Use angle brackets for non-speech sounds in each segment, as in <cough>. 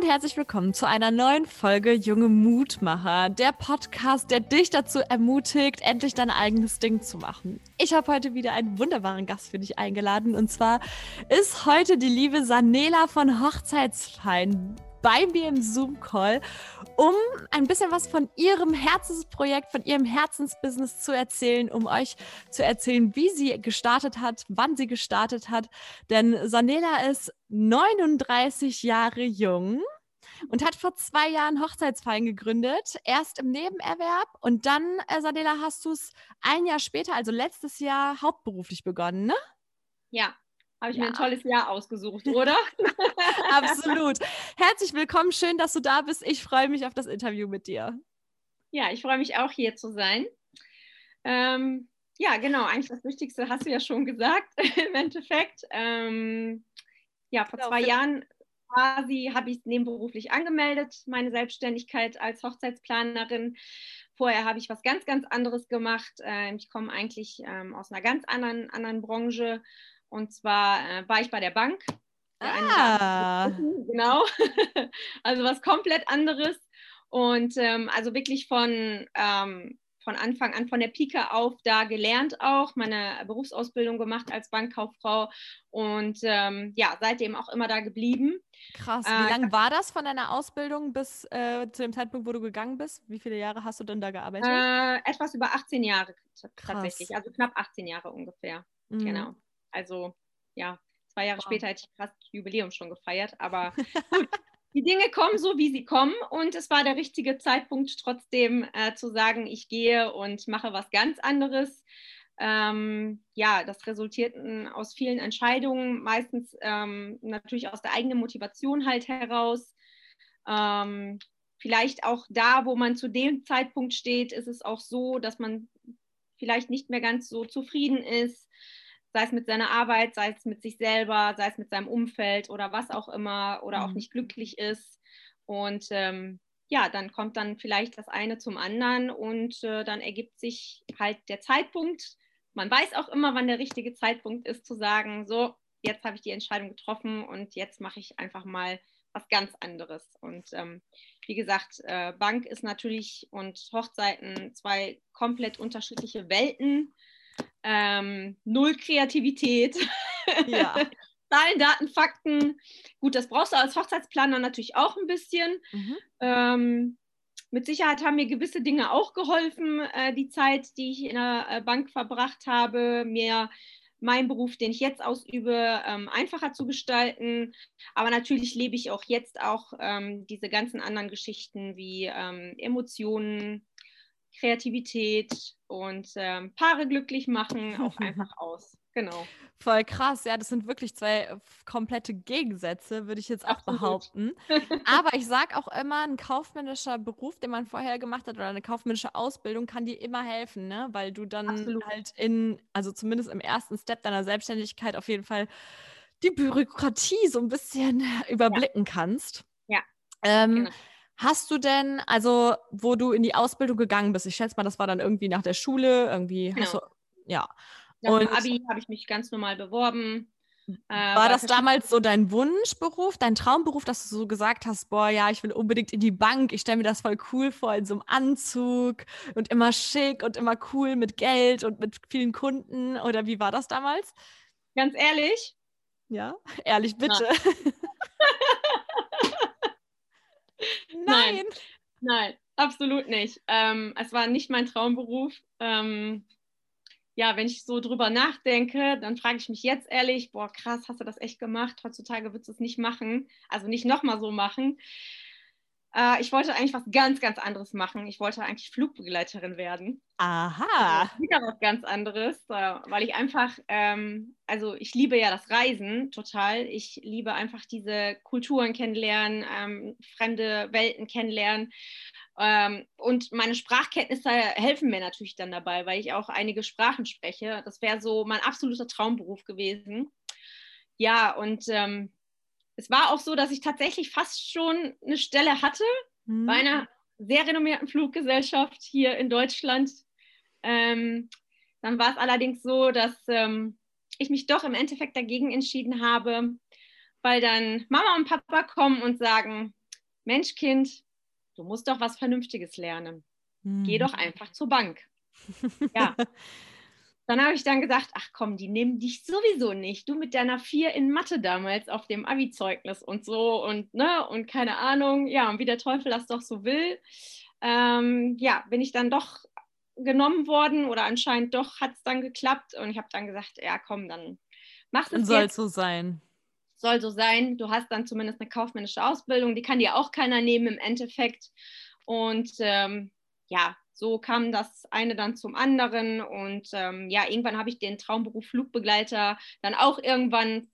Und herzlich willkommen zu einer neuen Folge Junge Mutmacher, der Podcast, der dich dazu ermutigt, endlich dein eigenes Ding zu machen. Ich habe heute wieder einen wunderbaren Gast für dich eingeladen und zwar ist heute die liebe Sanela von Hochzeitsfein bei mir im Zoom-Call, um ein bisschen was von ihrem Herzensprojekt, von ihrem Herzensbusiness zu erzählen, um euch zu erzählen, wie sie gestartet hat, wann sie gestartet hat. Denn Sanela ist 39 Jahre jung und hat vor zwei Jahren Hochzeitsfeiern gegründet. Erst im Nebenerwerb und dann, äh, Sanela, hast du es ein Jahr später, also letztes Jahr, hauptberuflich begonnen, ne? Ja, habe ich ja. mir ein tolles Jahr ausgesucht, oder? <laughs> Absolut. Herzlich willkommen, schön, dass du da bist. Ich freue mich auf das Interview mit dir. Ja, ich freue mich auch hier zu sein. Ähm, ja, genau, eigentlich das Wichtigste hast du ja schon gesagt, <laughs> im Endeffekt. Ähm, ja, vor genau, zwei Jahren quasi habe ich es nebenberuflich angemeldet, meine Selbstständigkeit als Hochzeitsplanerin. Vorher habe ich was ganz, ganz anderes gemacht. Ähm, ich komme eigentlich ähm, aus einer ganz anderen, anderen Branche und zwar äh, war ich bei der Bank. Ah. <laughs> Genau. <laughs> also was komplett anderes. Und ähm, also wirklich von, ähm, von Anfang an, von der Pike auf da gelernt auch, meine Berufsausbildung gemacht als Bankkauffrau und ähm, ja, seitdem auch immer da geblieben. Krass. Wie äh, lange war das von deiner Ausbildung bis äh, zu dem Zeitpunkt, wo du gegangen bist? Wie viele Jahre hast du denn da gearbeitet? Äh, etwas über 18 Jahre tatsächlich, Krass. also knapp 18 Jahre ungefähr. Mhm. Genau. Also ja, zwei Jahre wow. später hätte ich fast Jubiläum schon gefeiert, aber <laughs> gut. Die Dinge kommen so, wie sie kommen und es war der richtige Zeitpunkt, trotzdem äh, zu sagen, ich gehe und mache was ganz anderes. Ähm, ja, das resultiert aus vielen Entscheidungen, meistens ähm, natürlich aus der eigenen Motivation halt heraus. Ähm, vielleicht auch da, wo man zu dem Zeitpunkt steht, ist es auch so, dass man vielleicht nicht mehr ganz so zufrieden ist sei es mit seiner Arbeit, sei es mit sich selber, sei es mit seinem Umfeld oder was auch immer oder auch mhm. nicht glücklich ist. Und ähm, ja, dann kommt dann vielleicht das eine zum anderen und äh, dann ergibt sich halt der Zeitpunkt. Man weiß auch immer, wann der richtige Zeitpunkt ist, zu sagen, so, jetzt habe ich die Entscheidung getroffen und jetzt mache ich einfach mal was ganz anderes. Und ähm, wie gesagt, äh, Bank ist natürlich und Hochzeiten zwei komplett unterschiedliche Welten ähm, null Kreativität. <laughs> Ja. Zahlen, Daten, Fakten. Gut, das brauchst du als Hochzeitsplaner natürlich auch ein bisschen. Mhm. Ähm, mit Sicherheit haben mir gewisse Dinge auch geholfen, äh, die Zeit, die ich in der äh, Bank verbracht habe, mir meinen Beruf, den ich jetzt ausübe, ähm, einfacher zu gestalten. Aber natürlich lebe ich auch jetzt auch ähm, diese ganzen anderen Geschichten wie ähm, Emotionen, Kreativität und ähm, Paare glücklich machen auch <laughs> einfach aus. Genau. Voll krass, ja, das sind wirklich zwei äh, komplette Gegensätze, würde ich jetzt auch Absolut. behaupten. <laughs> Aber ich sage auch immer, ein kaufmännischer Beruf, den man vorher gemacht hat, oder eine kaufmännische Ausbildung kann dir immer helfen, ne? Weil du dann Absolut. halt in, also zumindest im ersten Step deiner Selbstständigkeit auf jeden Fall die Bürokratie so ein bisschen überblicken ja. kannst. Ja. Ähm, genau. Hast du denn, also wo du in die Ausbildung gegangen bist, ich schätze mal, das war dann irgendwie nach der Schule, irgendwie genau. hast du, ja. Nach und, dem Abi habe ich mich ganz normal beworben. Äh, war das damals so dein Wunschberuf, dein Traumberuf, dass du so gesagt hast, boah, ja, ich will unbedingt in die Bank, ich stelle mir das voll cool vor, in so einem Anzug und immer schick und immer cool mit Geld und mit vielen Kunden oder wie war das damals? Ganz ehrlich? Ja, ehrlich bitte. Nein. Nein, absolut nicht. Ähm, es war nicht mein Traumberuf. Ähm, ja, wenn ich so drüber nachdenke, dann frage ich mich jetzt ehrlich, boah, krass, hast du das echt gemacht? Heutzutage würdest du es nicht machen, also nicht nochmal so machen. Äh, ich wollte eigentlich was ganz, ganz anderes machen. Ich wollte eigentlich Flugbegleiterin werden. Aha. Also, wieder was ganz anderes, äh, weil ich einfach, ähm, also ich liebe ja das Reisen total. Ich liebe einfach diese Kulturen kennenlernen, ähm, fremde Welten kennenlernen. Ähm, und meine Sprachkenntnisse helfen mir natürlich dann dabei, weil ich auch einige Sprachen spreche. Das wäre so mein absoluter Traumberuf gewesen ja, und ähm, es war auch so, dass ich tatsächlich fast schon eine Stelle hatte mhm. bei einer sehr renommierten Fluggesellschaft hier in Deutschland. Ähm, dann war es allerdings so, dass ähm, ich mich doch im Endeffekt dagegen entschieden habe, weil dann Mama und Papa kommen und sagen, Mensch, Kind, du musst doch was Vernünftiges lernen. Mhm. Geh doch einfach zur Bank. ja. <laughs> Dann habe ich dann gesagt, ach komm, die nehmen dich sowieso nicht. Du mit deiner Vier in Mathe damals auf dem Abi-Zeugnis und so und ne und keine Ahnung, ja, und wie der Teufel das doch so will. Ähm, ja, bin ich dann doch genommen worden oder anscheinend doch hat es dann geklappt und ich habe dann gesagt, ja komm, dann mach es Soll jetzt. so sein. Soll so sein. Du hast dann zumindest eine kaufmännische Ausbildung, die kann dir auch keiner nehmen im Endeffekt. Und ähm, ja, so kam das eine dann zum anderen und ähm, ja, irgendwann habe ich den Traumberuf Flugbegleiter dann auch irgendwann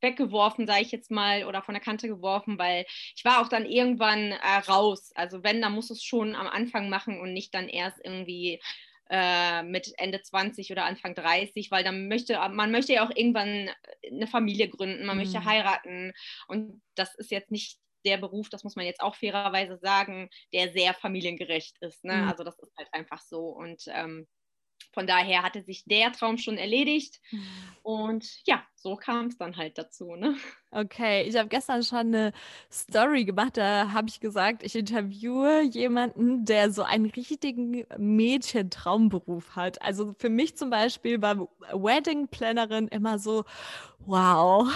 weggeworfen, sage ich jetzt mal, oder von der Kante geworfen, weil ich war auch dann irgendwann äh, raus. Also wenn, dann muss es schon am Anfang machen und nicht dann erst irgendwie äh, mit Ende 20 oder Anfang 30, weil dann möchte, man möchte ja auch irgendwann eine Familie gründen, man mhm. möchte heiraten und das ist jetzt nicht der Beruf, das muss man jetzt auch fairerweise sagen, der sehr familiengerecht ist. Ne? Mhm. Also das ist halt einfach so. Und ähm, von daher hatte sich der Traum schon erledigt. Mhm. Und ja, so kam es dann halt dazu. Ne? Okay, ich habe gestern schon eine Story gemacht. Da habe ich gesagt, ich interviewe jemanden, der so einen richtigen Mädchentraumberuf hat. Also für mich zum Beispiel war Wedding Plannerin immer so, wow,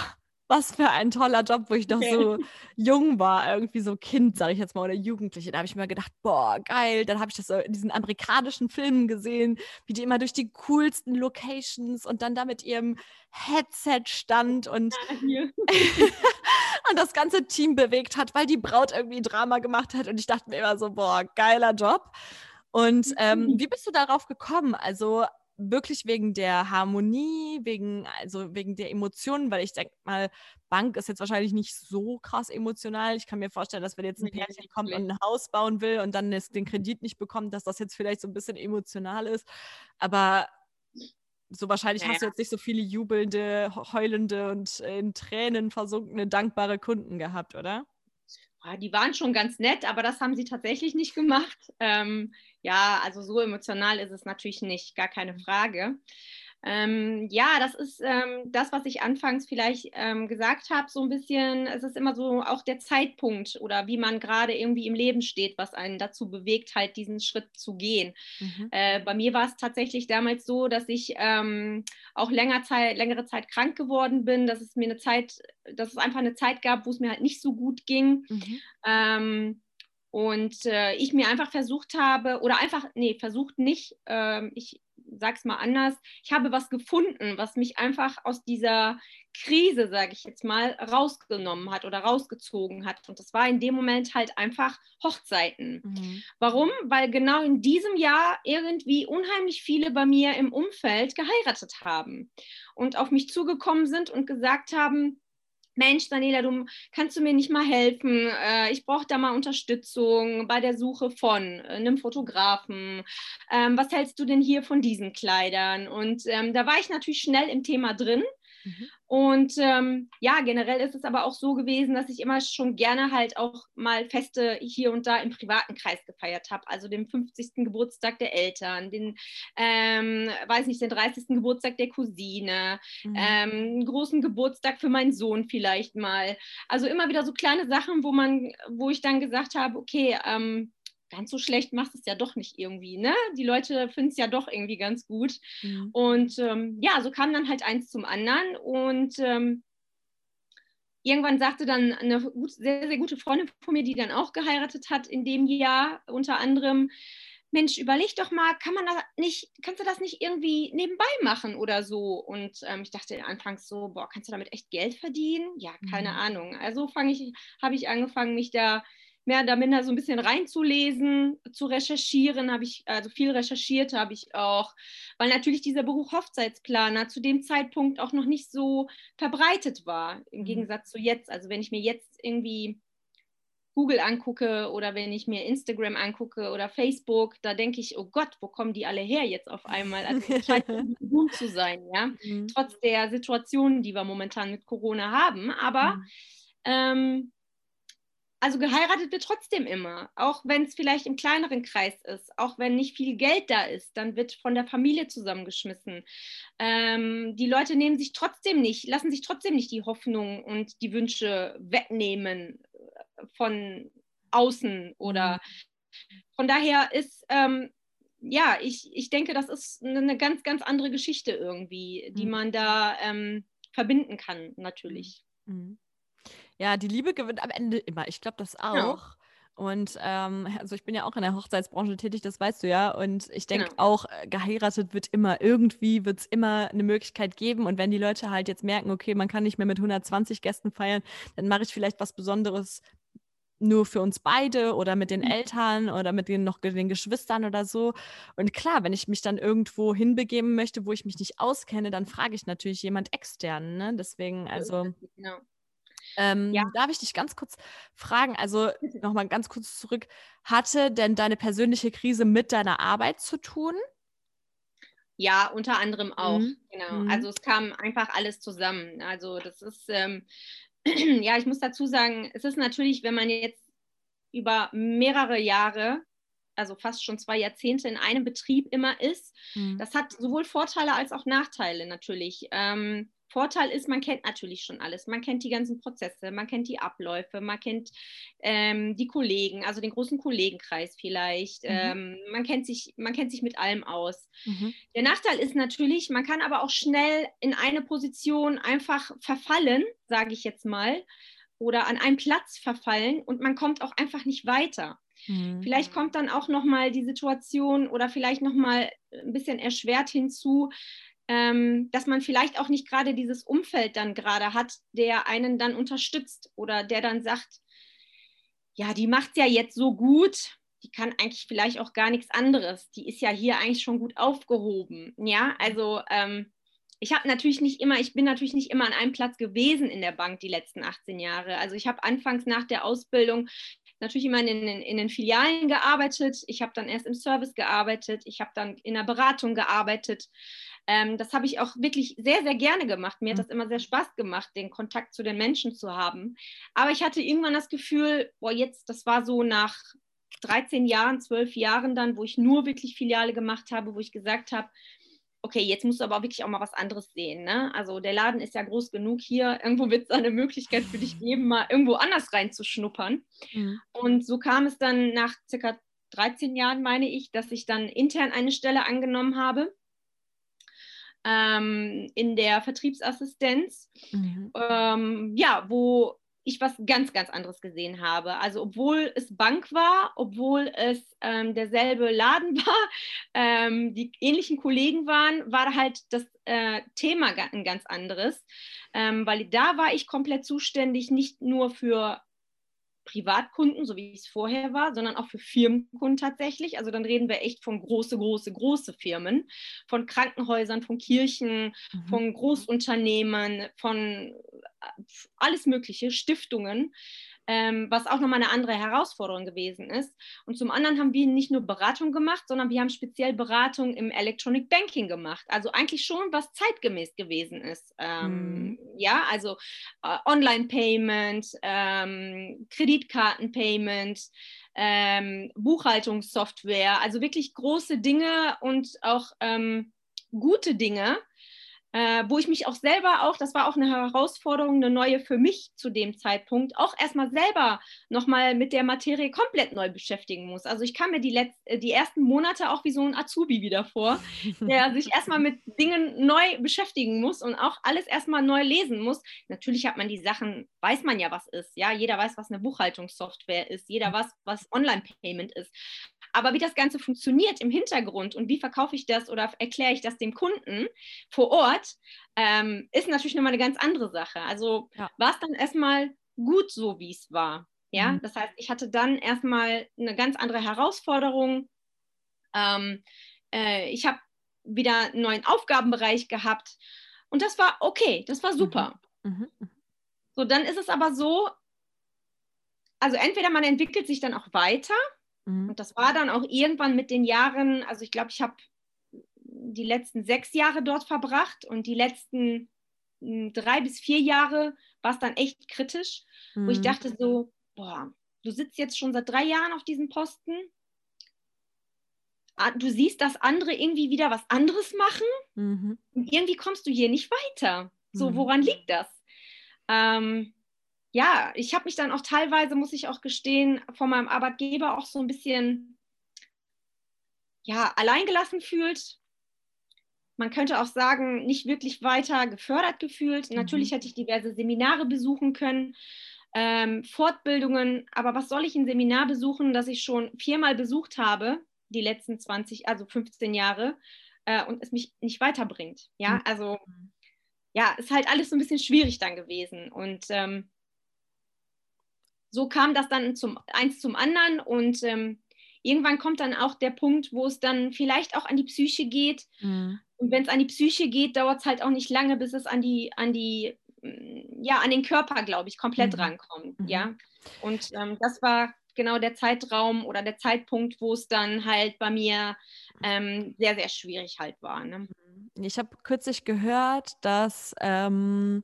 was für ein toller Job, wo ich noch so jung war, irgendwie so Kind, sage ich jetzt mal, oder Jugendliche. Da habe ich mir gedacht, boah, geil. Dann habe ich das so in diesen amerikanischen Filmen gesehen, wie die immer durch die coolsten Locations und dann da mit ihrem Headset stand und, <laughs> und das ganze Team bewegt hat, weil die Braut irgendwie Drama gemacht hat. Und ich dachte mir immer so, boah, geiler Job. Und ähm, wie bist du darauf gekommen? Also wirklich wegen der Harmonie, wegen, also wegen der Emotionen, weil ich denke mal, Bank ist jetzt wahrscheinlich nicht so krass emotional. Ich kann mir vorstellen, dass wenn jetzt ein Pärchen kommt und ein Haus bauen will und dann den Kredit nicht bekommt, dass das jetzt vielleicht so ein bisschen emotional ist. Aber so wahrscheinlich naja. hast du jetzt nicht so viele jubelnde, heulende und in Tränen versunkene, dankbare Kunden gehabt, oder? Die waren schon ganz nett, aber das haben sie tatsächlich nicht gemacht. Ähm, ja, also so emotional ist es natürlich nicht, gar keine. Frage. Ähm, ja, das ist ähm, das, was ich anfangs vielleicht ähm, gesagt habe, so ein bisschen, es ist immer so auch der Zeitpunkt oder wie man gerade irgendwie im Leben steht, was einen dazu bewegt, halt diesen Schritt zu gehen. Mhm. Äh, bei mir war es tatsächlich damals so, dass ich ähm, auch länger Zeit, längere Zeit krank geworden bin, dass es mir eine Zeit, dass es einfach eine Zeit gab, wo es mir halt nicht so gut ging. Mhm. Ähm, und äh, ich mir einfach versucht habe, oder einfach, nee, versucht nicht, äh, ich sag's mal anders, ich habe was gefunden, was mich einfach aus dieser Krise, sage ich jetzt mal, rausgenommen hat oder rausgezogen hat. Und das war in dem Moment halt einfach Hochzeiten. Mhm. Warum? Weil genau in diesem Jahr irgendwie unheimlich viele bei mir im Umfeld geheiratet haben und auf mich zugekommen sind und gesagt haben, Mensch, Daniela, du kannst du mir nicht mal helfen? Äh, ich brauche da mal Unterstützung bei der Suche von äh, einem Fotografen. Ähm, was hältst du denn hier von diesen Kleidern? Und ähm, da war ich natürlich schnell im Thema drin Mhm. Und ähm, ja, generell ist es aber auch so gewesen, dass ich immer schon gerne halt auch mal Feste hier und da im privaten Kreis gefeiert habe. Also den 50. Geburtstag der Eltern, den, ähm, weiß nicht, den 30. Geburtstag der Cousine, mhm. ähm, großen Geburtstag für meinen Sohn vielleicht mal. Also immer wieder so kleine Sachen, wo man, wo ich dann gesagt habe, okay, ähm, ganz so schlecht machst es ja doch nicht irgendwie, ne? Die Leute finden es ja doch irgendwie ganz gut. Mhm. Und ähm, ja, so kam dann halt eins zum anderen und ähm, irgendwann sagte dann eine gut, sehr, sehr gute Freundin von mir, die dann auch geheiratet hat in dem Jahr unter anderem, Mensch, überleg doch mal, kann man das nicht, kannst du das nicht irgendwie nebenbei machen oder so? Und ähm, ich dachte anfangs so, boah, kannst du damit echt Geld verdienen? Ja, keine mhm. Ahnung. Also fange ich, habe ich angefangen, mich da mehr oder minder so ein bisschen reinzulesen, zu recherchieren, habe ich, also viel recherchiert habe ich auch, weil natürlich dieser Beruf Hochzeitsplaner zu dem Zeitpunkt auch noch nicht so verbreitet war, im mhm. Gegensatz zu jetzt. Also wenn ich mir jetzt irgendwie Google angucke oder wenn ich mir Instagram angucke oder Facebook, da denke ich, oh Gott, wo kommen die alle her jetzt auf einmal? Also es scheint <laughs> gut zu sein, ja. Mhm. Trotz der Situation, die wir momentan mit Corona haben. Aber mhm. ähm, also geheiratet wird trotzdem immer, auch wenn es vielleicht im kleineren Kreis ist, auch wenn nicht viel Geld da ist, dann wird von der Familie zusammengeschmissen. Ähm, die Leute nehmen sich trotzdem nicht, lassen sich trotzdem nicht die Hoffnung und die Wünsche wegnehmen äh, von außen oder mhm. von daher ist ähm, ja, ich, ich denke, das ist eine ganz, ganz andere Geschichte irgendwie, die mhm. man da ähm, verbinden kann, natürlich. Mhm. Ja, die Liebe gewinnt am Ende immer. Ich glaube das auch. Ja. Und ähm, also ich bin ja auch in der Hochzeitsbranche tätig, das weißt du ja. Und ich denke genau. auch, äh, geheiratet wird immer, irgendwie wird es immer eine Möglichkeit geben. Und wenn die Leute halt jetzt merken, okay, man kann nicht mehr mit 120 Gästen feiern, dann mache ich vielleicht was Besonderes nur für uns beide oder mit den mhm. Eltern oder mit den noch den Geschwistern oder so. Und klar, wenn ich mich dann irgendwo hinbegeben möchte, wo ich mich nicht auskenne, dann frage ich natürlich jemand externen. Ne? Deswegen, also. Genau. Ähm, ja. Darf ich dich ganz kurz fragen, also nochmal ganz kurz zurück, hatte denn deine persönliche Krise mit deiner Arbeit zu tun? Ja, unter anderem auch, mhm. genau. Mhm. Also es kam einfach alles zusammen. Also das ist, ähm, <clears throat> ja, ich muss dazu sagen, es ist natürlich, wenn man jetzt über mehrere Jahre also fast schon zwei Jahrzehnte in einem Betrieb immer ist. Mhm. Das hat sowohl Vorteile als auch Nachteile natürlich. Ähm, Vorteil ist, man kennt natürlich schon alles. Man kennt die ganzen Prozesse, man kennt die Abläufe, man kennt ähm, die Kollegen, also den großen Kollegenkreis vielleicht. Mhm. Ähm, man, kennt sich, man kennt sich mit allem aus. Mhm. Der Nachteil ist natürlich, man kann aber auch schnell in eine Position einfach verfallen, sage ich jetzt mal, oder an einen Platz verfallen und man kommt auch einfach nicht weiter. Mhm. Vielleicht kommt dann auch noch mal die Situation oder vielleicht noch mal ein bisschen erschwert hinzu, ähm, dass man vielleicht auch nicht gerade dieses Umfeld dann gerade hat, der einen dann unterstützt oder der dann sagt, ja, die macht es ja jetzt so gut, die kann eigentlich vielleicht auch gar nichts anderes. Die ist ja hier eigentlich schon gut aufgehoben. Ja, also ähm, ich habe natürlich nicht immer, ich bin natürlich nicht immer an einem Platz gewesen in der Bank die letzten 18 Jahre. Also ich habe anfangs nach der Ausbildung natürlich immer in, den, in den Filialen gearbeitet. Ich habe dann erst im Service gearbeitet. Ich habe dann in der Beratung gearbeitet. Ähm, das habe ich auch wirklich sehr, sehr gerne gemacht. Mir hat mhm. das immer sehr Spaß gemacht, den Kontakt zu den Menschen zu haben. Aber ich hatte irgendwann das Gefühl, boah, jetzt, das war so nach 13 Jahren, 12 Jahren dann, wo ich nur wirklich Filiale gemacht habe, wo ich gesagt habe, okay, jetzt musst du aber wirklich auch mal was anderes sehen. Ne? Also der Laden ist ja groß genug hier, <laughs> irgendwo wird es eine Möglichkeit für dich geben, mal irgendwo anders reinzuschnuppern. Mhm. Und so kam es dann nach circa 13 Jahren, meine ich, dass ich dann intern eine Stelle angenommen habe ähm, in der Vertriebsassistenz, mhm. ähm, ja, wo ich was ganz, ganz anderes gesehen habe. Also obwohl es Bank war, obwohl es ähm, derselbe Laden <laughs> war, ähm, die ähnlichen Kollegen waren, war halt das äh, Thema ein ganz anderes, ähm, weil da war ich komplett zuständig, nicht nur für Privatkunden, so wie es vorher war, sondern auch für Firmenkunden tatsächlich. Also dann reden wir echt von große, große, große Firmen, von Krankenhäusern, von Kirchen, mhm. von Großunternehmen, von äh, alles Mögliche, Stiftungen ähm, was auch nochmal eine andere Herausforderung gewesen ist. Und zum anderen haben wir nicht nur Beratung gemacht, sondern wir haben speziell Beratung im Electronic Banking gemacht. Also eigentlich schon, was zeitgemäß gewesen ist. Ähm, mhm. Ja, also äh, Online-Payment, ähm, Kreditkarten-Payment, ähm, Buchhaltungssoftware, also wirklich große Dinge und auch ähm, gute Dinge äh, wo ich mich auch selber auch, das war auch eine Herausforderung, eine neue für mich zu dem Zeitpunkt, auch erstmal selber nochmal mit der Materie komplett neu beschäftigen muss. Also ich kam mir die, Letz-, äh, die ersten Monate auch wie so ein Azubi wieder vor, <laughs> der sich erstmal mit Dingen neu beschäftigen muss und auch alles erstmal neu lesen muss. Natürlich hat man die Sachen, weiß man ja, was ist. Ja, jeder weiß, was eine Buchhaltungssoftware ist, jeder weiß, was Online-Payment ist. Aber wie das Ganze funktioniert im Hintergrund und wie verkaufe ich das oder erkläre ich das dem Kunden vor Ort, ähm, ist natürlich nochmal eine ganz andere Sache. Also ja. war es dann erstmal gut so, wie es war. Ja, mhm. das heißt, ich hatte dann erstmal eine ganz andere Herausforderung. Ähm, äh, ich habe wieder einen neuen Aufgabenbereich gehabt und das war okay, das war super. Mhm. Mhm. mhm. So, dann ist es aber so, also entweder man entwickelt sich dann auch weiter mhm. und das war dann auch irgendwann mit den Jahren, also ich glaube, ich habe die letzten sechs Jahre dort verbracht und die letzten hm, drei bis vier Jahre war es dann echt kritisch, mhm. wo ich mhm. dachte so, boah, du sitzt jetzt schon seit drei Jahren auf diesem Posten. Ah, du siehst, dass andere irgendwie wieder was anderes machen mhm. und irgendwie kommst du hier nicht weiter. So, mhm. woran liegt das? Ähm, ja, ich habe mich dann auch teilweise, muss ich auch gestehen, von meinem Arbeitgeber auch so ein bisschen ja, alleingelassen fühlt. Man könnte auch sagen, nicht wirklich weiter gefördert gefühlt. Mhm. Natürlich hätte ich diverse Seminare besuchen können, ähm, Fortbildungen, aber was soll ich ein Seminar besuchen, das ich schon viermal besucht habe, die letzten 20, also 15 Jahre, äh, und es mich nicht weiterbringt. Ja, mhm. also ja, ist halt alles so ein bisschen schwierig dann gewesen. Und ähm, so kam das dann zum eins zum anderen und ähm, irgendwann kommt dann auch der Punkt, wo es dann vielleicht auch an die Psyche geht. Mhm. Und wenn es an die Psyche geht, dauert es halt auch nicht lange, bis es an die, an die, mm, ja, an den Körper, glaube ich, komplett mhm. rankommt. Mhm. Ja. Und ähm, das war genau der Zeitraum oder der Zeitpunkt, wo es dann halt bei mir ähm, sehr, sehr schwierig halt war. Ne? Ich habe kürzlich gehört, dass ähm,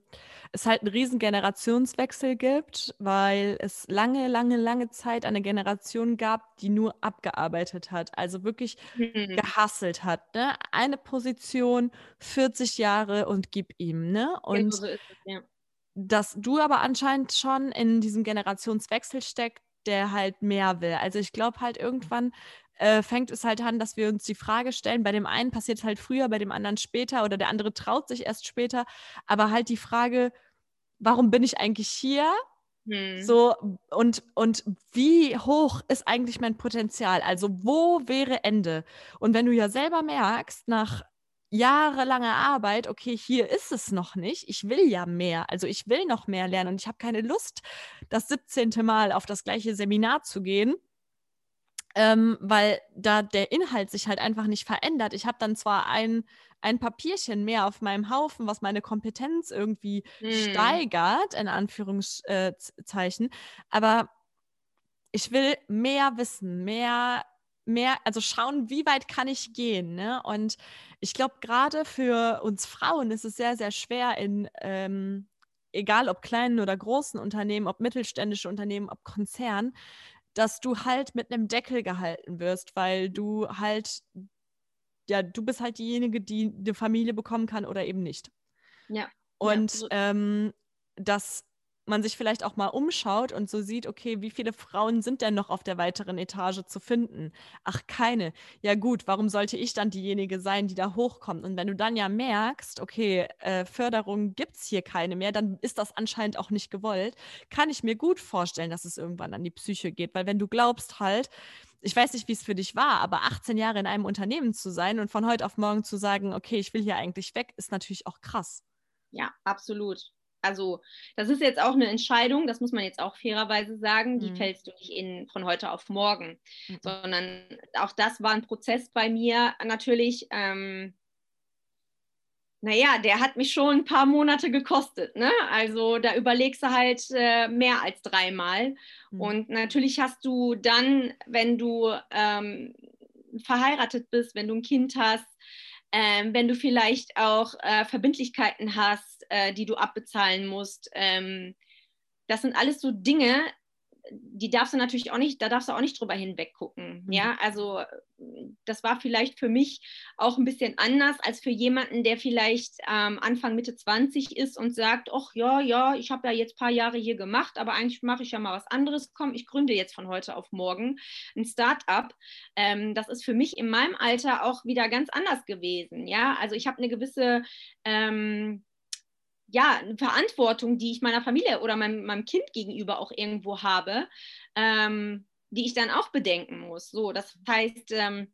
es halt einen riesen Generationswechsel gibt, weil es lange, lange, lange Zeit eine Generation gab, die nur abgearbeitet hat, also wirklich mhm. gehasselt hat. Ne? Eine Position, 40 Jahre und gib ihm. Ne? Und genau so es, ja. dass du aber anscheinend schon in diesem Generationswechsel steckt, der halt mehr will. Also ich glaube halt irgendwann äh, fängt es halt an, dass wir uns die Frage stellen, bei dem einen passiert es halt früher, bei dem anderen später oder der andere traut sich erst später, aber halt die Frage, warum bin ich eigentlich hier? Hm. So, und, und wie hoch ist eigentlich mein Potenzial? Also, wo wäre Ende? Und wenn du ja selber merkst, nach jahrelanger Arbeit, okay, hier ist es noch nicht, ich will ja mehr, also ich will noch mehr lernen und ich habe keine Lust, das 17. Mal auf das gleiche Seminar zu gehen, ähm, weil da der Inhalt sich halt einfach nicht verändert. Ich habe dann zwar ein, ein Papierchen mehr auf meinem Haufen, was meine Kompetenz irgendwie hm. steigert, in Anführungszeichen, aber ich will mehr wissen, mehr, mehr, also schauen, wie weit kann ich gehen. Ne? Und ich glaube, gerade für uns Frauen ist es sehr, sehr schwer in ähm, egal ob kleinen oder großen Unternehmen, ob mittelständische Unternehmen, ob Konzern, dass du halt mit einem Deckel gehalten wirst, weil du halt, ja, du bist halt diejenige, die eine Familie bekommen kann oder eben nicht. Ja. Und ja. Ähm, dass man sich vielleicht auch mal umschaut und so sieht, okay, wie viele Frauen sind denn noch auf der weiteren Etage zu finden? Ach, keine. Ja gut, warum sollte ich dann diejenige sein, die da hochkommt? Und wenn du dann ja merkst, okay, äh, Förderung gibt es hier keine mehr, dann ist das anscheinend auch nicht gewollt, kann ich mir gut vorstellen, dass es irgendwann an die Psyche geht. Weil wenn du glaubst halt, ich weiß nicht, wie es für dich war, aber 18 Jahre in einem Unternehmen zu sein und von heute auf morgen zu sagen, okay, ich will hier eigentlich weg, ist natürlich auch krass. Ja, absolut also das ist jetzt auch eine Entscheidung, das muss man jetzt auch fairerweise sagen, die mhm. fällst du nicht in, von heute auf morgen, mhm. sondern auch das war ein Prozess bei mir natürlich. Ähm, naja, der hat mich schon ein paar Monate gekostet. Ne? Also da überlegst du halt äh, mehr als dreimal. Mhm. Und natürlich hast du dann, wenn du ähm, verheiratet bist, wenn du ein Kind hast, ähm, wenn du vielleicht auch äh, Verbindlichkeiten hast, äh, die du abbezahlen musst. Ähm, das sind alles so Dinge, die darfst du natürlich auch nicht, da darfst du auch nicht drüber hinweg gucken. Mhm. Ja, also das war vielleicht für mich auch ein bisschen anders als für jemanden, der vielleicht ähm, Anfang Mitte 20 ist und sagt, ach ja, ja, ich habe ja jetzt ein paar Jahre hier gemacht, aber eigentlich mache ich ja mal was anderes. Komm, ich gründe jetzt von heute auf morgen ein Start-up. Ähm, das ist für mich in meinem Alter auch wieder ganz anders gewesen. Ja, also ich habe eine gewisse ähm, ja, eine Verantwortung, die ich meiner Familie oder meinem, meinem Kind gegenüber auch irgendwo habe, ähm, die ich dann auch bedenken muss. So, das heißt, ähm,